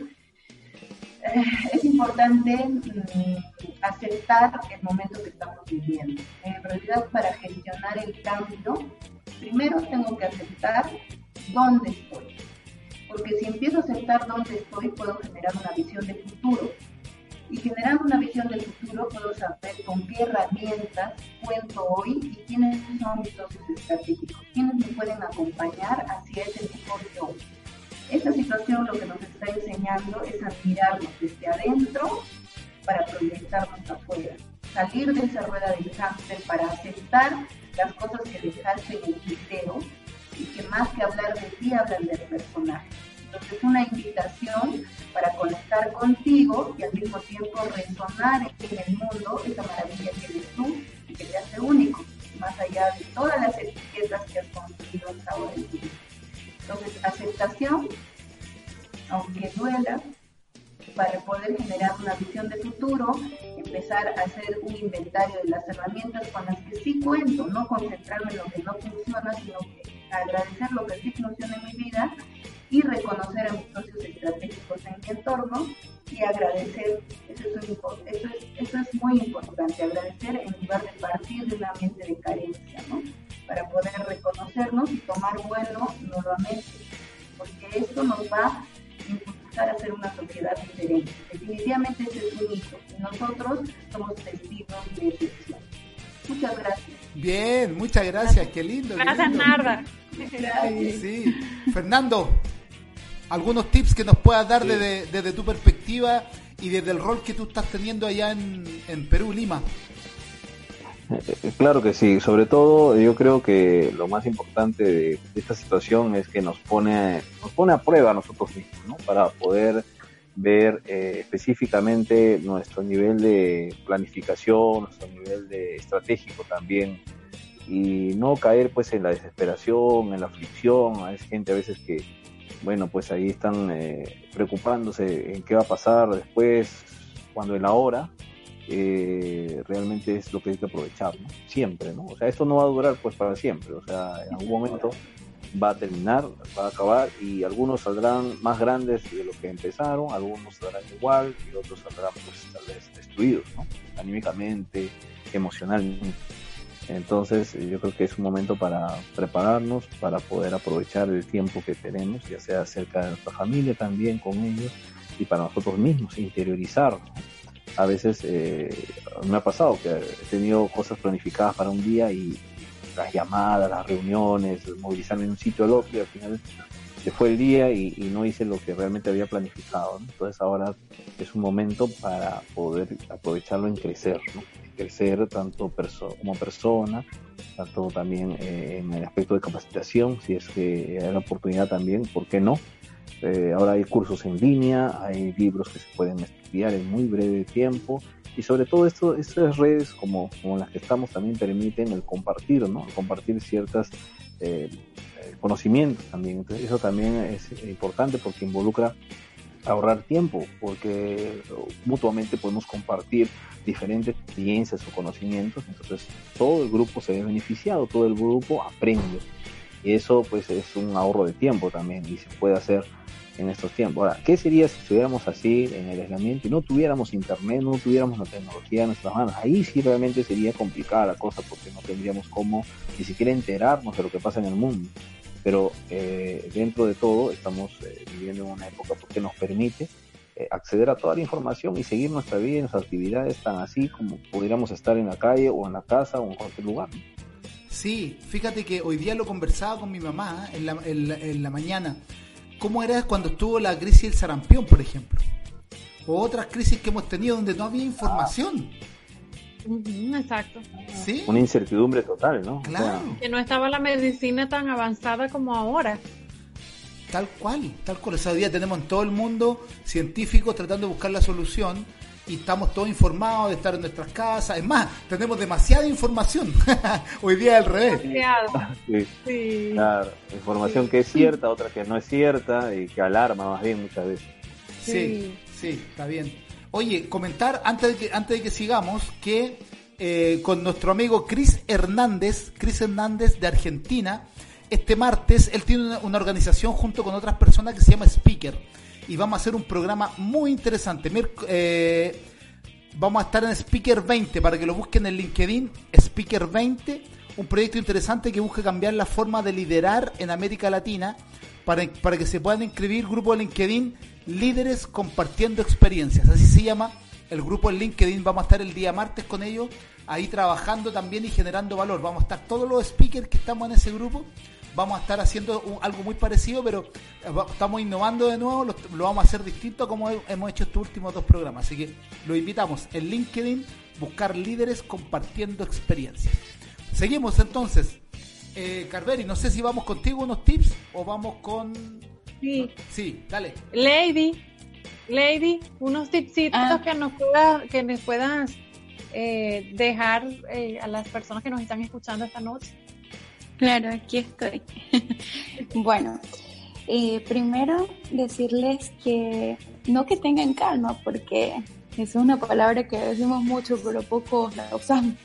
eh, es importante mm, aceptar el momento que estamos viviendo. En realidad, para gestionar el cambio, primero tengo que aceptar dónde estoy porque si empiezo a aceptar dónde estoy, puedo generar una visión de futuro. Y generando una visión de futuro, puedo saber con qué herramientas cuento hoy y quiénes son mis socios estratégicos, quiénes me pueden acompañar hacia ese mejor yo. Esta situación lo que nos está enseñando es a mirarnos desde adentro para proyectarnos afuera. Salir de esa rueda del cáncer para aceptar las cosas que dejaste en el tintero y que más que hablar de ti, hablan del personaje. Entonces, una invitación para conectar contigo y al mismo tiempo resonar en el mundo esa maravilla que eres tú y que te hace único, más allá de todas las etiquetas que has construido hasta ahora en vida. Entonces, aceptación, aunque duela, para poder generar una visión de futuro, empezar a hacer un inventario de las herramientas con las que sí cuento, no concentrarme en lo que no funciona, sino agradecer lo que sí funciona en mi vida y reconocer a mis socios estratégicos en mi entorno y agradecer, eso es, eso es, muy importante, agradecer en lugar de partir de una mente de carencia, ¿no? Para poder reconocernos y tomar vuelo nuevamente, porque esto nos va a impulsar a ser una sociedad diferente. Definitivamente ese es un hito y nosotros somos testigos de eso. Muchas gracias. Bien, muchas gracias, qué lindo. Gracias, Narda. Sí, Fernando, algunos tips que nos puedas dar desde, tu perspectiva y desde el rol que tú estás teniendo allá en, Perú, Lima. Eh, claro que sí, sobre todo yo creo que lo más importante de, esta situación es que nos pone, nos pone a prueba a nosotros mismos, ¿no? Para poder ver eh, específicamente nuestro nivel de planificación, nuestro nivel de estratégico también y no caer pues en la desesperación, en la aflicción, hay gente a veces que, bueno, pues ahí están eh, preocupándose en qué va a pasar después, cuando en la hora, eh, realmente es lo que hay que aprovechar, ¿no? Siempre, ¿no? O sea, esto no va a durar pues para siempre, o sea, en algún momento va a terminar, va a acabar y algunos saldrán más grandes de lo que empezaron, algunos saldrán igual y otros saldrán pues tal vez destruidos, ¿no? Anímicamente, emocionalmente. Entonces yo creo que es un momento para prepararnos, para poder aprovechar el tiempo que tenemos, ya sea cerca de nuestra familia también con ellos y para nosotros mismos, interiorizar. A veces eh, me ha pasado que he tenido cosas planificadas para un día y las llamadas, las reuniones, movilizarme en un sitio al otro y al final se fue el día y, no hice lo que realmente había planificado. Entonces ahora es un momento para poder aprovecharlo en crecer, ¿no? crecer tanto como persona, tanto también eh, en el aspecto de capacitación, si es que hay la oportunidad también, ¿por qué no? Eh, ahora hay cursos en línea, hay libros que se pueden estudiar en muy breve tiempo y sobre todo estas redes como, las que estamos también permiten el compartir, ¿no? compartir ciertas eh, conocimientos también. Entonces eso también es importante porque involucra ahorrar tiempo, porque mutuamente podemos compartir diferentes experiencias o conocimientos, entonces todo el grupo se ve beneficiado, todo el grupo aprende. Y eso pues es un ahorro de tiempo también y se puede hacer en estos tiempos. Ahora, ¿qué sería si estuviéramos así en el aislamiento y no tuviéramos internet, no tuviéramos la tecnología en nuestras manos? Ahí sí realmente sería complicada la cosa porque no tendríamos cómo ni siquiera enterarnos de lo que pasa en el mundo. pero eh, dentro de todo estamos eh, viviendo en una época que nos permite eh, acceder a toda la información y seguir nuestra vida y nuestras actividades tan así como pudiéramos estar en la calle o en la casa o en cualquier lugar. Sí, fíjate que hoy día lo conversaba con mi mamá en la, en la, mañana. ¿Cómo era cuando estuvo la crisis del sarampión, por ejemplo? O otras crisis que hemos tenido donde no había información. exacto. ¿Sí? Una incertidumbre total, ¿no? Claro. que no estaba la medicina tan avanzada como ahora. Tal cual, tal cual. O hoy día tenemos en todo el mundo científicos tratando de buscar la solución y estamos todos informados de estar en nuestras casas. Es más, tenemos demasiada información. (laughs) hoy día al revés. Sí, sí. Claro, información que es cierta, otra que no es cierta y que alarma más bien muchas veces. Sí, sí, está bien. Oye, comentar antes de que, antes de que sigamos que eh, con nuestro amigo Chris Hernández, Chris Hernández de Argentina, este martes él tiene una, organización junto con otras personas que se llama Speaker y vamos a hacer un programa muy interesante. Eh, vamos a estar en Speaker 20 para que lo busquen en LinkedIn, Speaker 20, un proyecto interesante que busca cambiar la forma de liderar en América Latina para, para que se puedan inscribir grupo de LinkedIn líderes compartiendo experiencias, así se llama el grupo en LinkedIn, vamos a estar el día martes con ellos, ahí trabajando también y generando valor, vamos a estar todos los speakers que estamos en ese grupo vamos a estar haciendo algo muy parecido, pero eh, estamos innovando de nuevo, lo, vamos a hacer distinto a como hemos hecho estos últimos dos programas. Así que lo invitamos en LinkedIn, buscar líderes compartiendo experiencias. Seguimos entonces. Eh, Carveri, no sé si vamos contigo unos tips o vamos con... Sí. Sí, dale. Lady, Lady, unos tipsitos ah. que nos puedas, que nos puedas eh, dejar eh, a las personas que nos están escuchando esta noche. Claro, aquí estoy. (laughs) bueno, eh, primero decirles que no que tengan calma, porque es una palabra que decimos mucho, pero poco la usamos.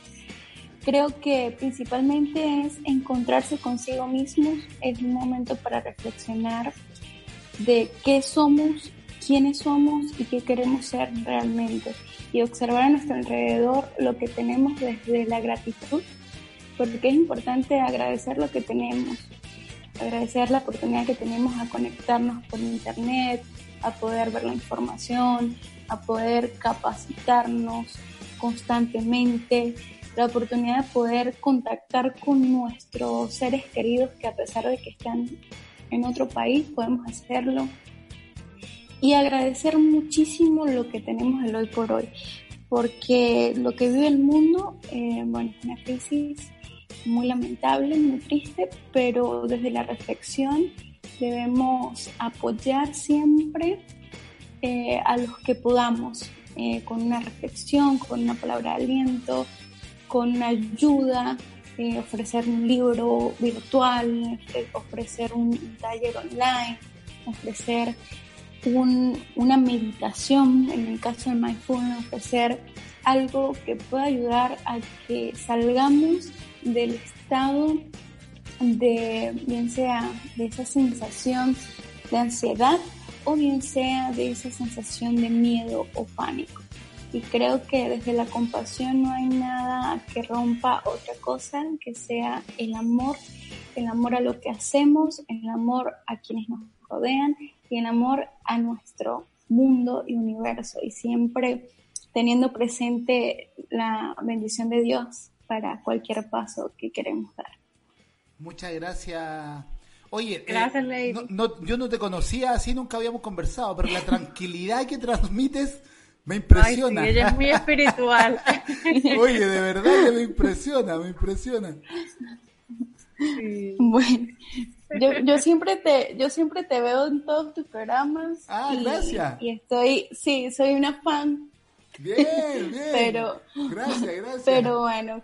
Creo que principalmente es encontrarse consigo mismos, es un momento para reflexionar de qué somos, quiénes somos y qué queremos ser realmente y observar a nuestro alrededor lo que tenemos desde la gratitud porque es importante agradecer lo que tenemos, agradecer la oportunidad que tenemos a conectarnos por internet, a poder ver la información, a poder capacitarnos constantemente, la oportunidad de poder contactar con nuestros seres queridos que a pesar de que están en otro país podemos hacerlo. Y agradecer muchísimo lo que tenemos el hoy por hoy porque lo que vive el mundo, eh, bueno, una crisis muy lamentable, muy triste, pero desde la reflexión debemos apoyar siempre eh, a los que podamos, eh, con una reflexión, con una palabra de aliento, con una ayuda, eh, ofrecer un libro virtual, ofrecer un taller online, ofrecer una meditación, en el caso de Mindfulness, ofrecer algo que pueda ayudar a que salgamos del estado de, bien sea de esa sensación de ansiedad o bien sea de esa sensación de miedo o pánico. Y creo que desde la compasión no hay nada que rompa otra cosa que sea el amor, el amor a lo que hacemos, el amor a quienes nos rodean y el amor a nuestro mundo y universo. Y siempre teniendo presente la bendición de Dios para cualquier paso que queremos dar. Muchas gracias. Oye, eh, yo no te conocía así, nunca habíamos conversado, pero la tranquilidad que transmites me impresiona. ella es muy espiritual. (laughs) Oye, de verdad que me impresiona, me impresiona. Bueno, yo, yo siempre te, yo siempre te veo en todos tus programas. Ah, gracias. Y estoy, sí, soy una fan Bien, (laughs) bien. Pero, gracias, gracias. Pero bueno,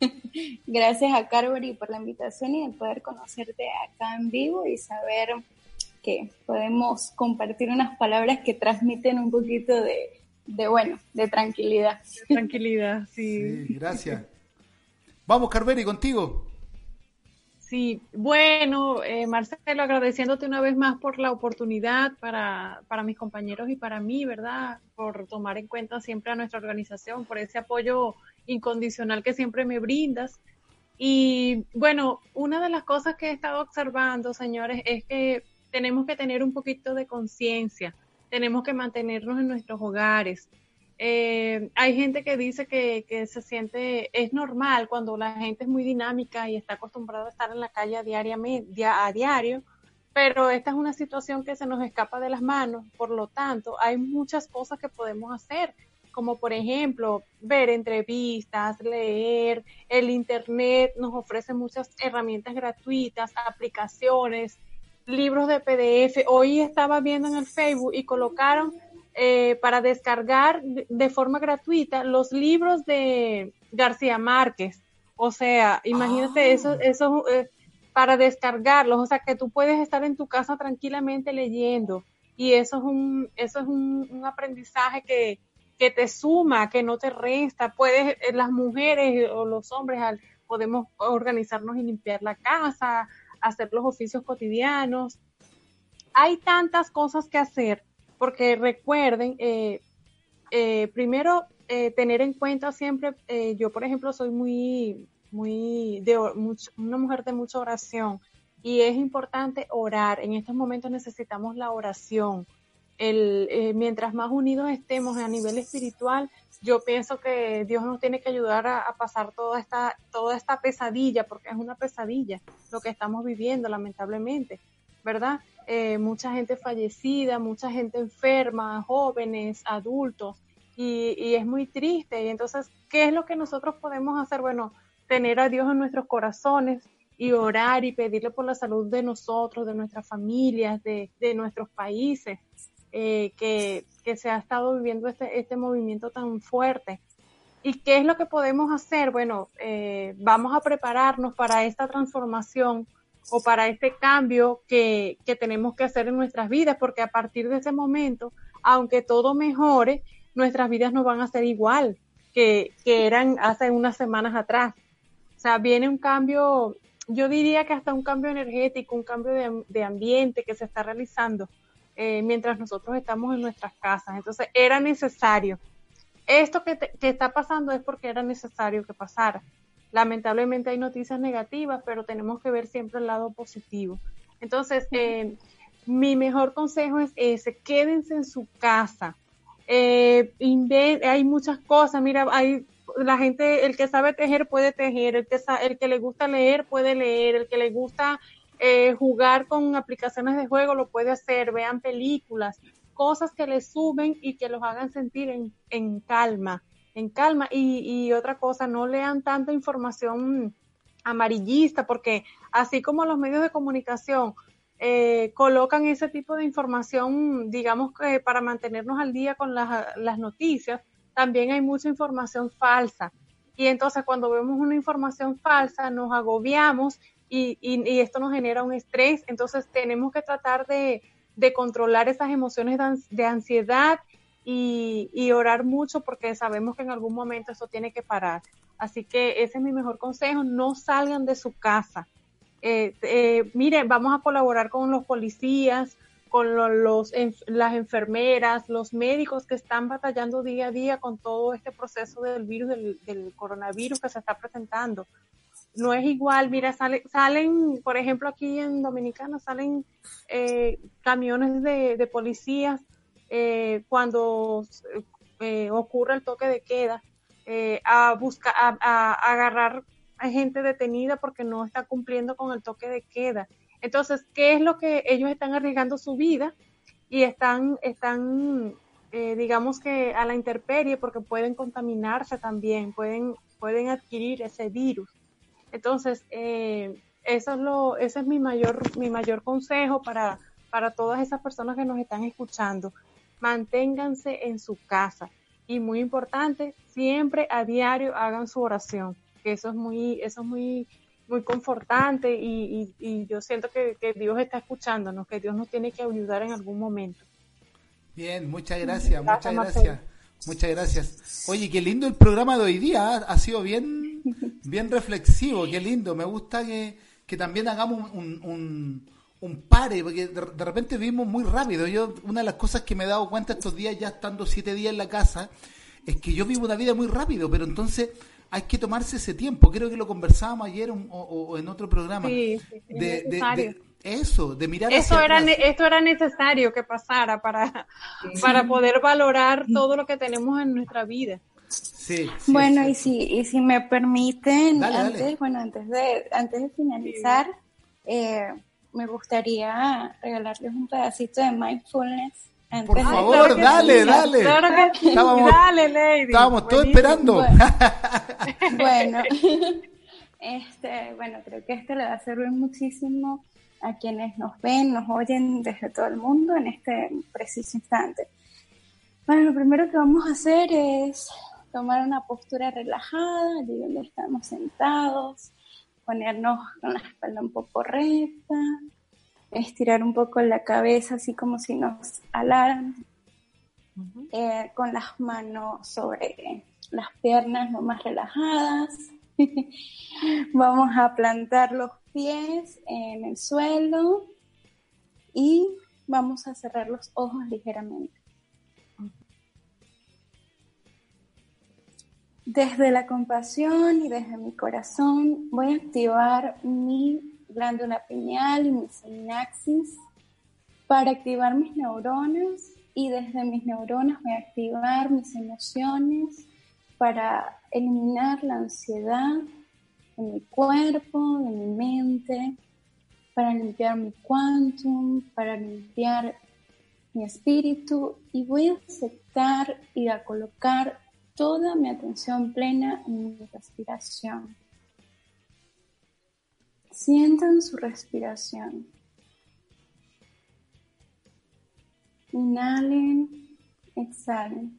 (laughs) gracias a Carvery por la invitación y el poder conocerte acá en vivo y saber que podemos compartir unas palabras que transmiten un poquito de, de bueno, de tranquilidad. tranquilidad, sí. Sí, gracias. Vamos, Carveri, contigo. Sí, bueno, eh, Marcelo, agradeciéndote una vez más por la oportunidad para, para mis compañeros y para mí, ¿verdad? Por tomar en cuenta siempre a nuestra organización, por ese apoyo incondicional que siempre me brindas. Y bueno, una de las cosas que he estado observando, señores, es que tenemos que tener un poquito de conciencia, tenemos que mantenernos en nuestros hogares. Eh, hay gente que dice que, que, se siente, es normal cuando la gente es muy dinámica y está acostumbrada a estar en la calle a, diariamente, a diario, pero esta es una situación que se nos escapa de las manos, por lo tanto, hay muchas cosas que podemos hacer como por ejemplo ver entrevistas, leer, el Internet nos ofrece muchas herramientas gratuitas, aplicaciones, libros de PDF. Hoy estaba viendo en el Facebook y colocaron eh, para descargar de forma gratuita los libros de García Márquez. O sea, imagínate ah. eso, eso eh, para descargarlos, o sea que tú puedes estar en tu casa tranquilamente leyendo y eso es un, eso es un aprendizaje que, que te suma, que no te resta. Puedes, eh, las mujeres o los hombres podemos organizarnos y limpiar la casa, hacer los oficios cotidianos. Hay tantas cosas que hacer, porque recuerden, eh, eh, primero, tener en cuenta siempre, yo por ejemplo soy muy, muy, de, una mujer de mucha oración y es importante orar. En estos momentos necesitamos la oración eh, mientras más unidos estemos a nivel espiritual, yo pienso que Dios nos tiene que ayudar a, pasar toda esta, toda esta pesadilla, porque es una pesadilla lo que estamos viviendo, lamentablemente, ¿verdad? Eh, mucha gente fallecida, mucha gente enferma, jóvenes, adultos, y, es muy triste. Y entonces, ¿qué es lo que nosotros podemos hacer? Bueno, tener a Dios en nuestros corazones, y orar y pedirle por la salud de nosotros, de nuestras familias, de, de nuestros países, eh, que, se ha estado viviendo este, este movimiento tan fuerte. ¿Y qué es lo que podemos hacer? Bueno, eh, vamos a prepararnos para esta transformación o para este cambio que, que, tenemos que hacer en nuestras vidas, porque a partir de ese momento, aunque todo mejore, nuestras vidas no van a ser igual que, que eran hace unas semanas atrás. O sea, viene un cambio, yo diría que hasta un cambio energético, un cambio de, ambiente que se está realizando eh, mientras nosotros estamos en nuestras casas. Entonces era necesario. Esto que, está pasando es porque era necesario que pasara. Lamentablemente hay noticias negativas, pero tenemos que ver siempre el lado positivo. Entonces, eh, mi mejor consejo es ese, quédense en su casa. Eh, hay muchas cosas, mira, hay la gente, el que sabe tejer puede tejer, el que, el que le gusta leer puede leer, el que le gusta eh, jugar con aplicaciones de juego lo puede hacer, vean películas, cosas que les suben y que los hagan sentir en, calma, en calma. Y, otra cosa, no lean tanta información amarillista, porque así como los medios de comunicación eh, colocan ese tipo de información, digamos que para mantenernos al día con las, noticias, también hay mucha información falsa. Y entonces cuando vemos una información falsa nos agobiamos y, y, esto nos genera un estrés, entonces tenemos que tratar de controlar esas emociones de, ansiedad y, y, orar mucho porque sabemos que en algún momento eso tiene que parar. Así que ese es mi mejor consejo, no salgan de su casa. Eh, eh, miren, vamos a colaborar con los policías, con los, las enfermeras, los médicos que están batallando día a día con todo este proceso del virus, del, coronavirus que se está presentando no es igual, mira, sale, salen, por ejemplo, aquí en Dominicana salen eh, camiones de, de policías eh, cuando eh, ocurre el toque de queda a buscar, a, agarrar a gente detenida porque no está cumpliendo con el toque de queda. Entonces, ¿qué es lo que ellos están arriesgando su vida y están, están digamos que a la intemperie porque pueden contaminarse también, pueden, pueden adquirir ese virus. Entonces, eh, eso es lo, ese es mi mayor, mi mayor consejo para, para todas esas personas que nos están escuchando. Manténganse en su casa. Y muy importante, siempre a diario hagan su oración, que eso es muy, eso es muy, muy confortante y, y, yo siento que, Dios está escuchándonos, que Dios nos tiene que ayudar en algún momento. Bien, muchas gracias, muchas gracias. Muchas gracias. Oye, qué lindo el programa de hoy día, ¿ah? ha sido bien (laughs) bien reflexivo, qué lindo. Me gusta que, que también hagamos un, un, un pare, porque de, repente vivimos muy rápido. Yo, una de las cosas que me he dado cuenta estos días, ya estando siete días en la casa, es que yo vivo una vida muy rápido, pero entonces hay que tomarse ese tiempo. Creo que lo conversábamos ayer o, en otro programa. Sí, de, eso, de mirar eso era Esto era necesario que pasara para, para poder valorar todo lo que tenemos en nuestra vida. Sí, bueno, y si, y si me permiten, antes, bueno, antes de, antes de finalizar, eh, me gustaría regalarles un pedacito de mindfulness. Por favor, dale, dale. estábamos, dale, Lady. Estábamos todos esperando. Bueno, (laughs) (laughs) este, bueno, creo que este le va a servir muchísimo a quienes nos ven, nos oyen desde todo el mundo en este preciso instante. Bueno, lo primero que vamos a hacer es tomar una postura relajada, allí donde estamos sentados, ponernos (laughs) con la espalda un poco recta, estirar un poco la cabeza así como si nos alaran, eh, con las manos sobre las piernas lo más relajadas. (laughs) Vamos a plantar los pies en el suelo y vamos a cerrar los ojos ligeramente. Desde la compasión y desde mi corazón voy a activar mi glándula pineal y mi sinaxis para activar mis neuronas y desde mis neuronas voy a activar mis emociones para eliminar la ansiedad de mi cuerpo, de mi mente, para limpiar mi quantum, para limpiar mi espíritu. Y voy a aceptar y a colocar toda mi atención plena en mi respiración. Sientan su respiración. Inhalen, exhalen.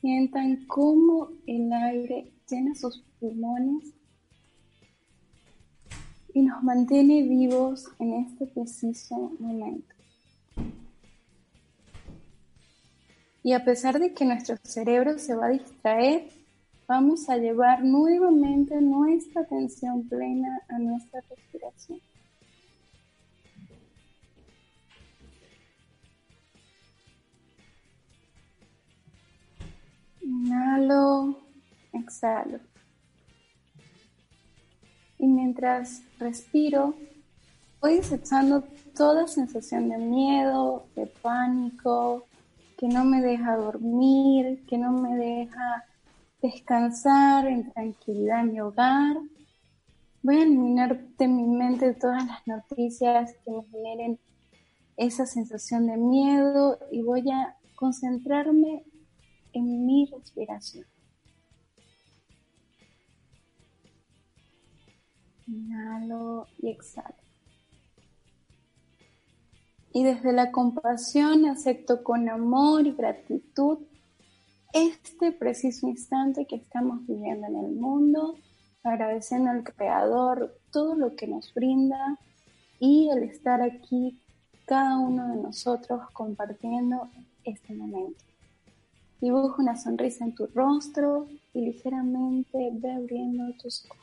Sientan cómo el aire llena sus pulmones y nos mantiene vivos en este preciso momento. Y a pesar de que nuestro cerebro se va a distraer, vamos a llevar nuevamente nuestra atención plena a nuestra respiración. Inhalo, exhalo. Y mientras respiro, voy desechando toda sensación de miedo, de pánico, que no me deja dormir, que no me deja descansar en tranquilidad en mi hogar. Voy a eliminar de mi mente todas las noticias que me generen esa sensación de miedo y voy a concentrarme en mi respiración. Inhalo y exhalo. Y desde la compasión acepto con amor y gratitud este preciso instante que estamos viviendo en el mundo, agradeciendo al Creador todo lo que nos brinda y el estar aquí cada uno de nosotros compartiendo este momento. Dibuja una sonrisa en tu rostro y ligeramente ve abriendo tus ojos.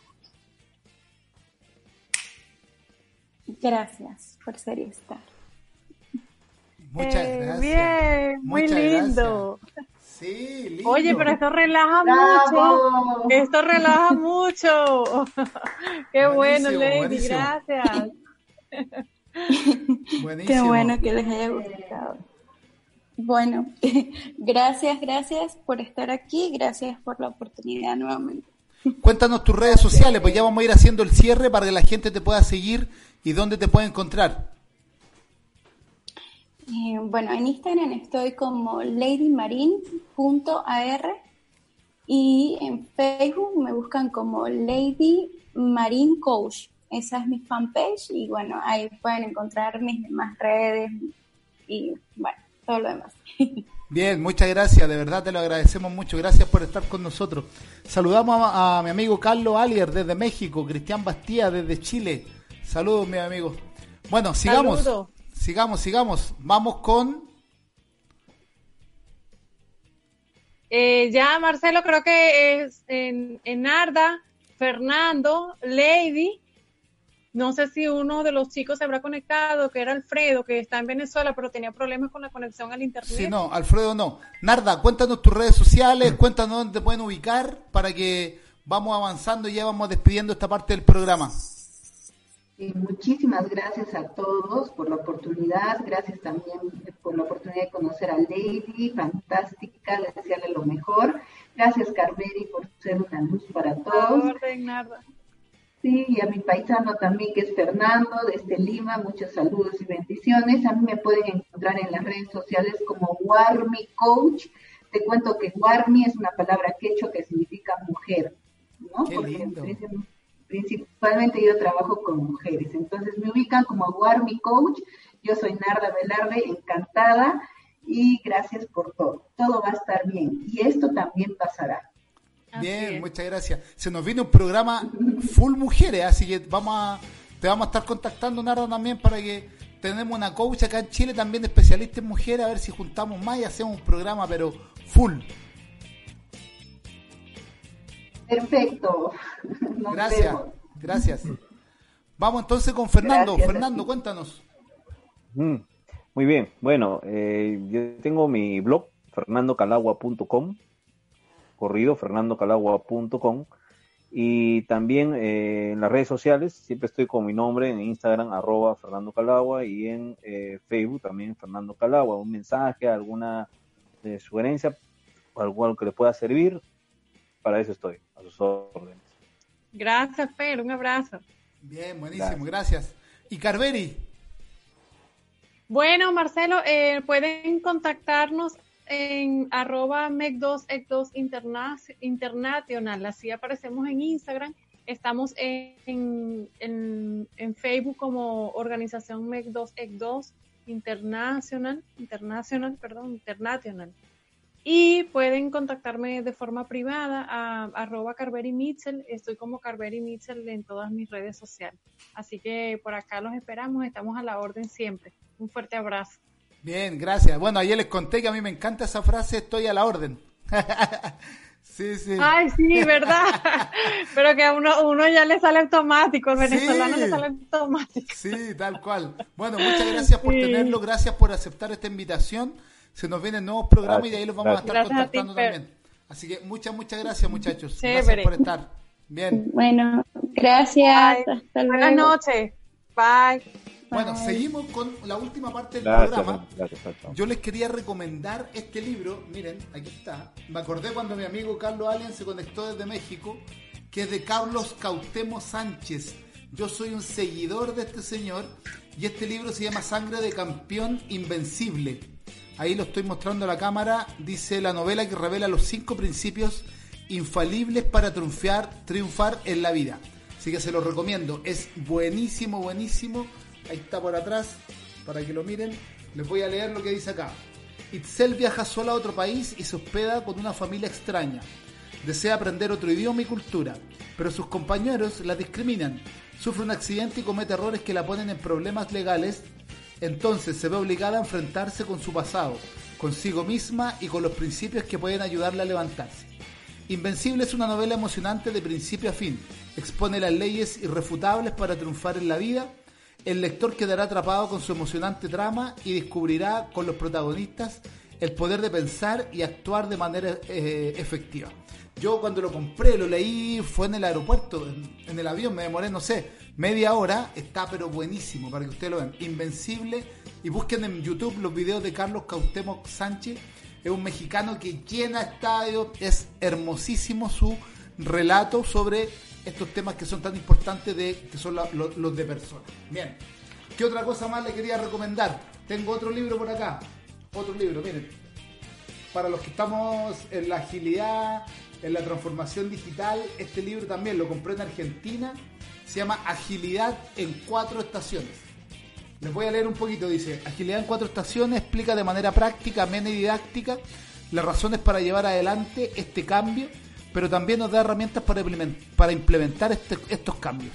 Gracias por ser y estar. Muchas eh, gracias. Bien, muy lindo. Sí, lindo. Oye, pero esto relaja mucho. Esto relaja mucho. (laughs) Qué bueno, Lady, gracias. (laughs) Qué bueno que les haya gustado. Bueno, (laughs) gracias, gracias por estar aquí, gracias por la oportunidad nuevamente. Cuéntanos tus redes sociales, pues ya vamos a ir haciendo el cierre para que la gente te pueda seguir y dónde te puede encontrar. Eh, bueno, en Instagram estoy como ladymarine.ar y en Facebook me buscan como Lady Marine Coach. Esa es mi fanpage y bueno, ahí pueden encontrar mis demás redes y bueno, todo lo demás. (laughs) Bien, muchas gracias, de verdad te lo agradecemos mucho, gracias por estar con nosotros. Saludamos a, mi amigo Carlos Alier desde México, Cristian Bastía desde Chile. Saludos, mi amigo. Bueno, sigamos sigamos, sigamos. Vamos con... Eh, ya, Marcelo, creo que es en, en Arda, Fernando, Lady No sé si uno de los chicos se habrá conectado, que era Alfredo, que está en Venezuela, pero tenía problemas con la conexión al internet. Sí, no, Alfredo no. Narda, cuéntanos tus redes sociales, cuéntanos dónde te pueden ubicar para que vamos avanzando y ya vamos despidiendo esta parte del programa. Muchísimas gracias a todos por la oportunidad, gracias también por la oportunidad de conocer a Lady, fantástica, desearle lo mejor. Gracias Carmeri por ser una luz para todos. Narda. Sí, y a mi paisano también, que es Fernando, desde Lima, muchos saludos y bendiciones. A mí me pueden encontrar en las redes sociales como Warmi Coach. Te cuento que Warmi es una palabra quechua que significa mujer, ¿no? Porque principalmente yo trabajo con mujeres. Entonces me ubican como Warmi Coach. Yo soy Narda Velarde, encantada y gracias por todo. Todo va a estar bien y esto también pasará. Bien, muchas gracias. Se nos viene un programa full mujeres, así que vamos a, te vamos a estar contactando, Nardo, también para que tenemos una coach acá en Chile también de especialistas en mujeres, a ver si juntamos más y hacemos un programa, pero full. Perfecto. (laughs) gracias, gracias. Vamos entonces con Fernando. Fernando, cuéntanos. Mm, muy bien, bueno, eh, yo tengo mi blog, fernandocalagua.com corrido, fernandocalagua.com. Y también eh, en las redes sociales, siempre estoy con mi nombre en Instagram, arroba Fernando Calagua, y en eh, Facebook también Fernando Calagua. Un mensaje, alguna eh, sugerencia, algo que le pueda servir, para eso estoy, a sus órdenes. Gracias, Fer, un abrazo. Bien, buenísimo, gracias. ¿Y Carveri? Bueno, Marcelo, pueden contactarnos en arroba MEC2EC2 International, así aparecemos en Instagram. Estamos en, en, Facebook como organización MEC2EC2 International, International, perdón, International. Y pueden contactarme de forma privada a arroba Carveri Mitchell. Estoy como Carveri Mitchell en todas mis redes sociales. Así que por acá los esperamos, estamos a la orden siempre. Un fuerte abrazo. Bien, gracias. Bueno, ayer les conté que a mí me encanta esa frase, estoy a la orden. (laughs) sí, sí. Ay, sí, (laughs) verdad. Pero que a uno, uno ya le sale automático, el venezolano le sale automático. Sí, tal cual. Bueno, muchas gracias por tenerlo, gracias por aceptar esta invitación. Se nos vienen nuevos programas y de ahí los vamos a estar contactando también. Así que muchas, muchas gracias, muchachos. Gracias por estar. Bien. Bueno, gracias. Hasta luego. Buenas noches. Bye. Bueno, seguimos con la última parte del programa. Yo les quería recomendar este libro. Miren, aquí está. Me acordé cuando mi amigo Carlos Allen se conectó desde México, que es de Carlos Cautemo Sánchez. Yo soy un seguidor de este señor y este libro se llama Sangre de Campeón Invencible. Ahí lo estoy mostrando a la cámara. Dice la novela que revela los cinco principios infalibles para triunfar, en la vida. Así que se los recomiendo. Es buenísimo, buenísimo ahí está por atrás, para que lo miren. Les voy a leer lo que dice acá. Itzel viaja sola a otro país y se hospeda con una familia extraña. Desea aprender otro idioma y cultura, pero sus compañeros la discriminan. Sufre un accidente y comete errores que la ponen en problemas legales. Entonces se ve obligada a enfrentarse con su pasado, consigo misma y con los principios que pueden ayudarla a levantarse. Invencible es una novela emocionante de principio a fin. Expone las leyes irrefutables para triunfar en la vida el lector quedará atrapado con su emocionante trama y descubrirá con los protagonistas el poder de pensar y actuar de manera eh, efectiva. Yo cuando lo compré, lo leí, fue en el aeropuerto, en, el avión, me demoré, no sé, media hora, está pero buenísimo para que ustedes lo vean, invencible, y busquen en YouTube los videos de Carlos Cautemo Sánchez, es un mexicano que llena estadios, es hermosísimo su relato sobre estos temas que son tan importantes de que son los de personas. Bien, ¿qué otra cosa más le quería recomendar? Tengo otro libro por acá, otro libro, miren, para los que estamos en la agilidad, en la transformación digital, este libro también lo compré en Argentina, se llama Agilidad en cuatro estaciones. Les voy a leer un poquito, dice, Agilidad en cuatro estaciones explica de manera práctica, amena y didáctica las razones para llevar adelante este cambio pero también nos da herramientas para implementar, este, estos cambios.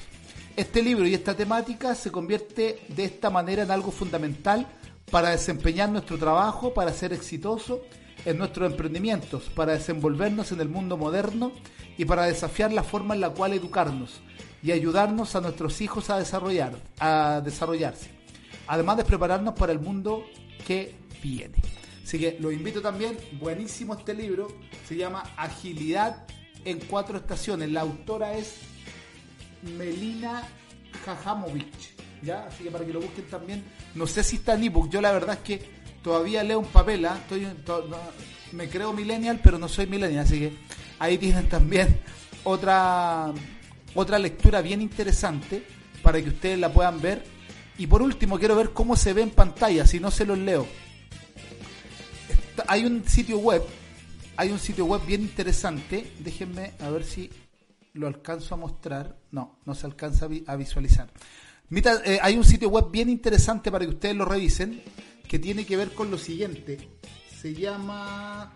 Este libro y esta temática se convierte de esta manera en algo fundamental para desempeñar nuestro trabajo, para ser exitoso en nuestros emprendimientos, para desenvolvernos en el mundo moderno y para desafiar la forma en la cual educarnos. y ayudarnos a nuestros hijos a desarrollar, a desarrollarse. Además de prepararnos para el mundo que viene. Así que lo invito también, buenísimo este libro, se llama Agilidad en cuatro estaciones. La autora es Melina Jajamovich, ¿ya? Así que para que lo busquen también. No sé si está en ebook, yo la verdad es que todavía leo un papel, ¿ah? Estoy, me creo millennial, pero no soy millennial, así que ahí tienen también (laughs) otra, otra lectura bien interesante para que ustedes la puedan ver. Y por último, quiero ver cómo se ve en pantalla, si no se los leo hay un sitio web, hay un sitio web bien interesante. Déjenme a ver si lo alcanzo a mostrar. No, no se alcanza a visualizar. Eh, hay un sitio web bien interesante para que ustedes lo revisen, que tiene que ver con lo siguiente. Se llama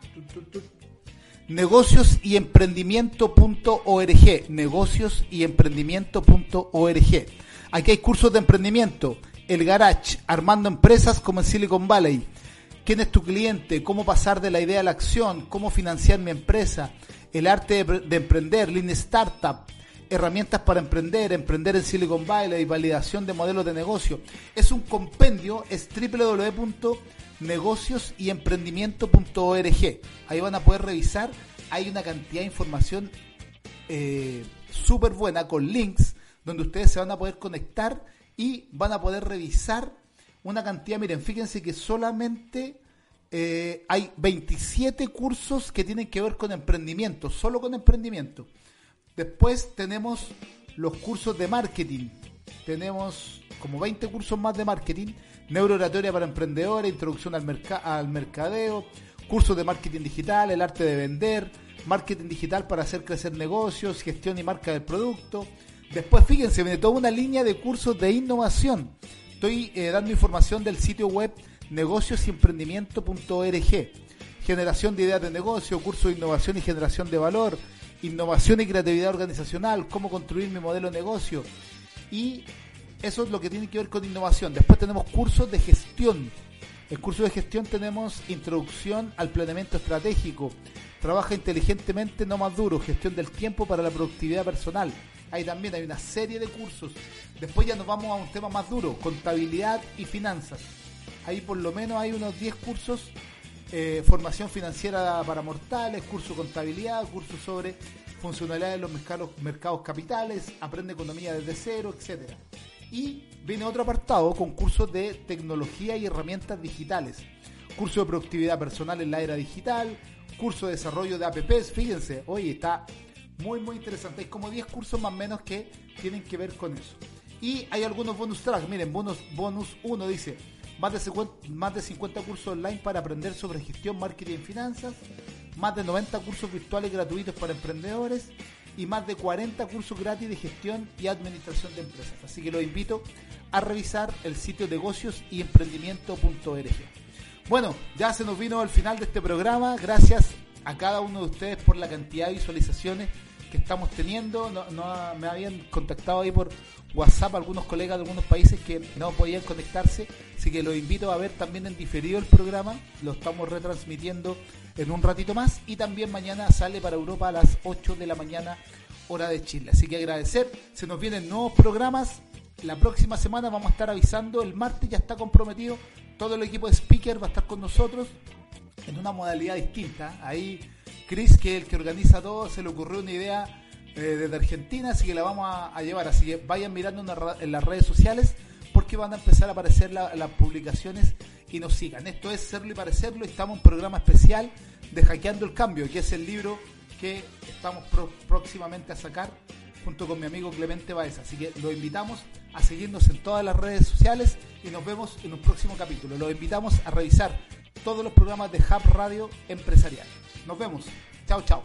negocios y emprendimiento.org. Negocios y emprendimiento.org. Aquí hay cursos de emprendimiento. El Garage, armando empresas como en Silicon Valley quién es tu cliente, cómo pasar de la idea a la acción, cómo financiar mi empresa, el arte de, emprender, Lean Startup, herramientas para emprender, emprender en Silicon Valley, validación de modelos de negocio. Es un compendio, es www.negociosyemprendimiento.org. Ahí van a poder revisar, hay una cantidad de información eh, súper buena con links donde ustedes se van a poder conectar y van a poder revisar una cantidad, miren, fíjense que solamente eh, hay 27 cursos que tienen que ver con emprendimiento, solo con emprendimiento. Después tenemos los cursos de marketing. Tenemos como 20 cursos más de marketing, neurooratoria para emprendedores, introducción al, al mercadeo, cursos de marketing digital, el arte de vender, marketing digital para hacer crecer negocios, gestión y marca del producto. Después, fíjense, viene toda una línea de cursos de innovación Estoy eh, dando información del sitio web negociosyemprendimiento.org. Generación de ideas de negocio, curso de innovación y generación de valor, innovación y creatividad organizacional, cómo construir mi modelo de negocio. Y eso es lo que tiene que ver con innovación. Después tenemos cursos de gestión. El curso de gestión tenemos introducción al planeamiento estratégico. Trabaja inteligentemente, no más duro. Gestión del tiempo para la productividad personal Ahí también hay una serie de cursos. Después ya nos vamos a un tema más duro, contabilidad y finanzas. Ahí por lo menos hay unos 10 cursos, eh, formación financiera para mortales, curso de contabilidad, curso sobre funcionalidad de los mercados, capitales, aprende economía desde cero, etcétera. Y viene otro apartado con cursos de tecnología y herramientas digitales. Curso de productividad personal en la era digital, curso de desarrollo de apps, fíjense, hoy está muy, muy interesante. Hay como 10 cursos más o menos que tienen que ver con eso. Y hay algunos bonus tracks. Miren, bonus, bonus 1 dice, más de, 50, más de 50 cursos online para aprender sobre gestión, marketing y finanzas. Más de 90 cursos virtuales gratuitos para emprendedores. Y más de 40 cursos gratis de gestión y administración de empresas. Así que los invito a revisar el sitio negocios y emprendimiento.org. Bueno, ya se nos vino al final de este programa. Gracias a cada uno de ustedes por la cantidad de visualizaciones que estamos teniendo. No, me habían contactado ahí por WhatsApp algunos colegas de algunos países que no podían conectarse, así que los invito a ver también en diferido el programa. Lo estamos retransmitiendo en un ratito más y también mañana sale para Europa a las 8 de la mañana hora de Chile. Así que agradecer, se nos vienen nuevos programas. La próxima semana vamos a estar avisando, el martes ya está comprometido, todo el equipo de speaker va a estar con nosotros en una modalidad distinta. Ahí Chris, que es el que organiza todo, se le ocurrió una idea eh, desde Argentina, así que la vamos a, llevar. Así que vayan mirando en las redes sociales porque van a empezar a aparecer las publicaciones y nos sigan. Esto es Serlo y Parecerlo. Estamos en un programa especial de Hackeando el Cambio, que es el libro que estamos próximamente a sacar junto con mi amigo Clemente Baeza. Así que los invitamos a seguirnos en todas las redes sociales y nos vemos en un próximo capítulo. Los invitamos a revisar todos los programas de Hub Radio Empresarial. Nos vemos. Chao, chao.